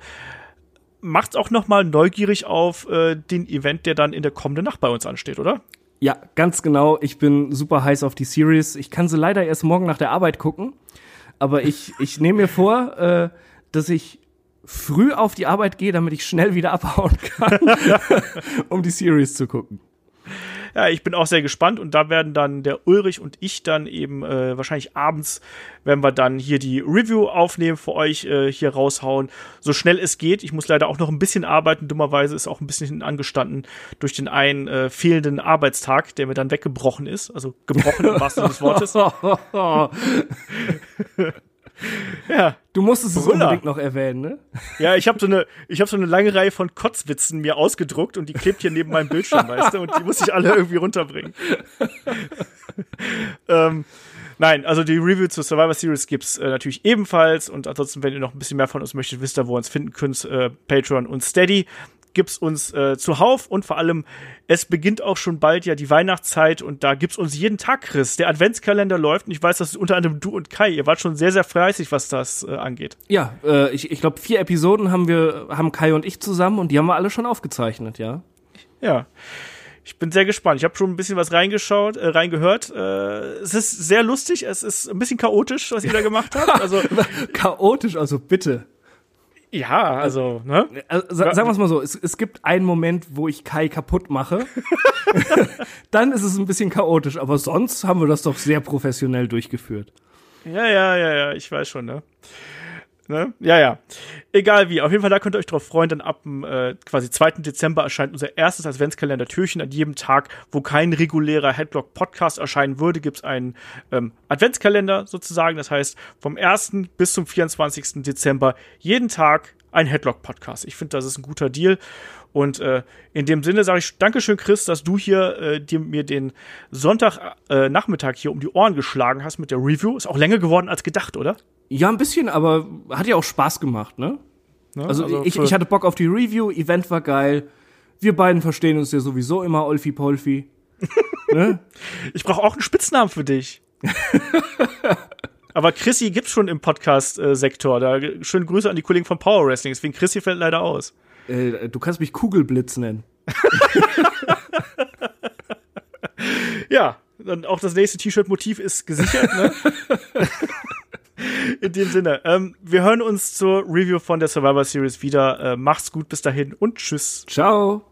macht auch noch mal neugierig auf äh, den Event, der dann in der kommenden Nacht bei uns ansteht, oder? Ja, ganz genau. Ich bin super heiß auf die Series. Ich kann sie leider erst morgen nach der Arbeit gucken. Aber ich, ich nehme mir vor, äh, dass ich früh auf die Arbeit gehe, damit ich schnell wieder abhauen kann, um die Series zu gucken ja, ich bin auch sehr gespannt und da werden dann der Ulrich und ich dann eben äh, wahrscheinlich abends werden wir dann hier die Review aufnehmen für euch äh, hier raushauen, so schnell es geht. Ich muss leider auch noch ein bisschen arbeiten, dummerweise ist auch ein bisschen angestanden durch den einen äh, fehlenden Arbeitstag, der mir dann weggebrochen ist, also gebrochen im wahrsten Sinne des Wortes. Ja. Du musstest es unbedingt noch erwähnen, ne? Ja, ich habe so eine, ich habe so eine lange Reihe von Kotzwitzen mir ausgedruckt und die klebt hier neben meinem Bildschirm, weißt du, und die muss ich alle irgendwie runterbringen. ähm, Nein, also die Review zur Survivor Series gibt's äh, natürlich ebenfalls und ansonsten, wenn ihr noch ein bisschen mehr von uns möchtet, wisst ihr, wo ihr uns finden könnt, äh, Patreon und Steady gibt's uns äh, zuhauf und vor allem, es beginnt auch schon bald ja die Weihnachtszeit und da gibt's uns jeden Tag, Chris. Der Adventskalender läuft und ich weiß, dass unter anderem du und Kai, ihr wart schon sehr, sehr fleißig, was das äh, angeht. Ja, äh, ich, ich glaube, vier Episoden haben wir, haben Kai und ich zusammen und die haben wir alle schon aufgezeichnet, ja. Ja. Ich bin sehr gespannt. Ich habe schon ein bisschen was reingeschaut, äh, reingehört. Äh, es ist sehr lustig, es ist ein bisschen chaotisch, was ihr da gemacht habt. Also chaotisch, also bitte. Ja, also, ne? Also, sagen wir es mal so, es, es gibt einen Moment, wo ich Kai kaputt mache. Dann ist es ein bisschen chaotisch, aber sonst haben wir das doch sehr professionell durchgeführt. Ja, ja, ja, ja, ich weiß schon, ne? Ne? Ja, ja. Egal wie. Auf jeden Fall, da könnt ihr euch drauf freuen. Dann ab dem äh, quasi 2. Dezember erscheint unser erstes Adventskalender-Türchen. An jedem Tag, wo kein regulärer Headlock-Podcast erscheinen würde, gibt's einen ähm, Adventskalender sozusagen. Das heißt, vom 1. bis zum 24. Dezember jeden Tag ein Headlock-Podcast. Ich finde, das ist ein guter Deal. Und äh, in dem Sinne sage ich Dankeschön, Chris, dass du hier äh, dir, mir den Sonntagnachmittag äh, hier um die Ohren geschlagen hast mit der Review. Ist auch länger geworden als gedacht, oder? Ja, ein bisschen, aber hat ja auch Spaß gemacht, ne? Ja, also, also ich, ich hatte Bock auf die Review, Event war geil. Wir beiden verstehen uns ja sowieso immer Olfi Polfi. ne? Ich brauche auch einen Spitznamen für dich. Aber Chrissy gibt's schon im Podcast-Sektor. Da schöne Grüße an die Kollegen von Power Wrestling. Deswegen Chrissy fällt leider aus. Äh, du kannst mich Kugelblitz nennen. ja, dann auch das nächste T-Shirt-Motiv ist gesichert. Ne? In dem Sinne, ähm, wir hören uns zur Review von der Survivor Series wieder. Äh, macht's gut, bis dahin und tschüss. Ciao.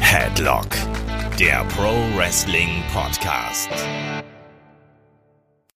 Headlock der Pro Wrestling Podcast.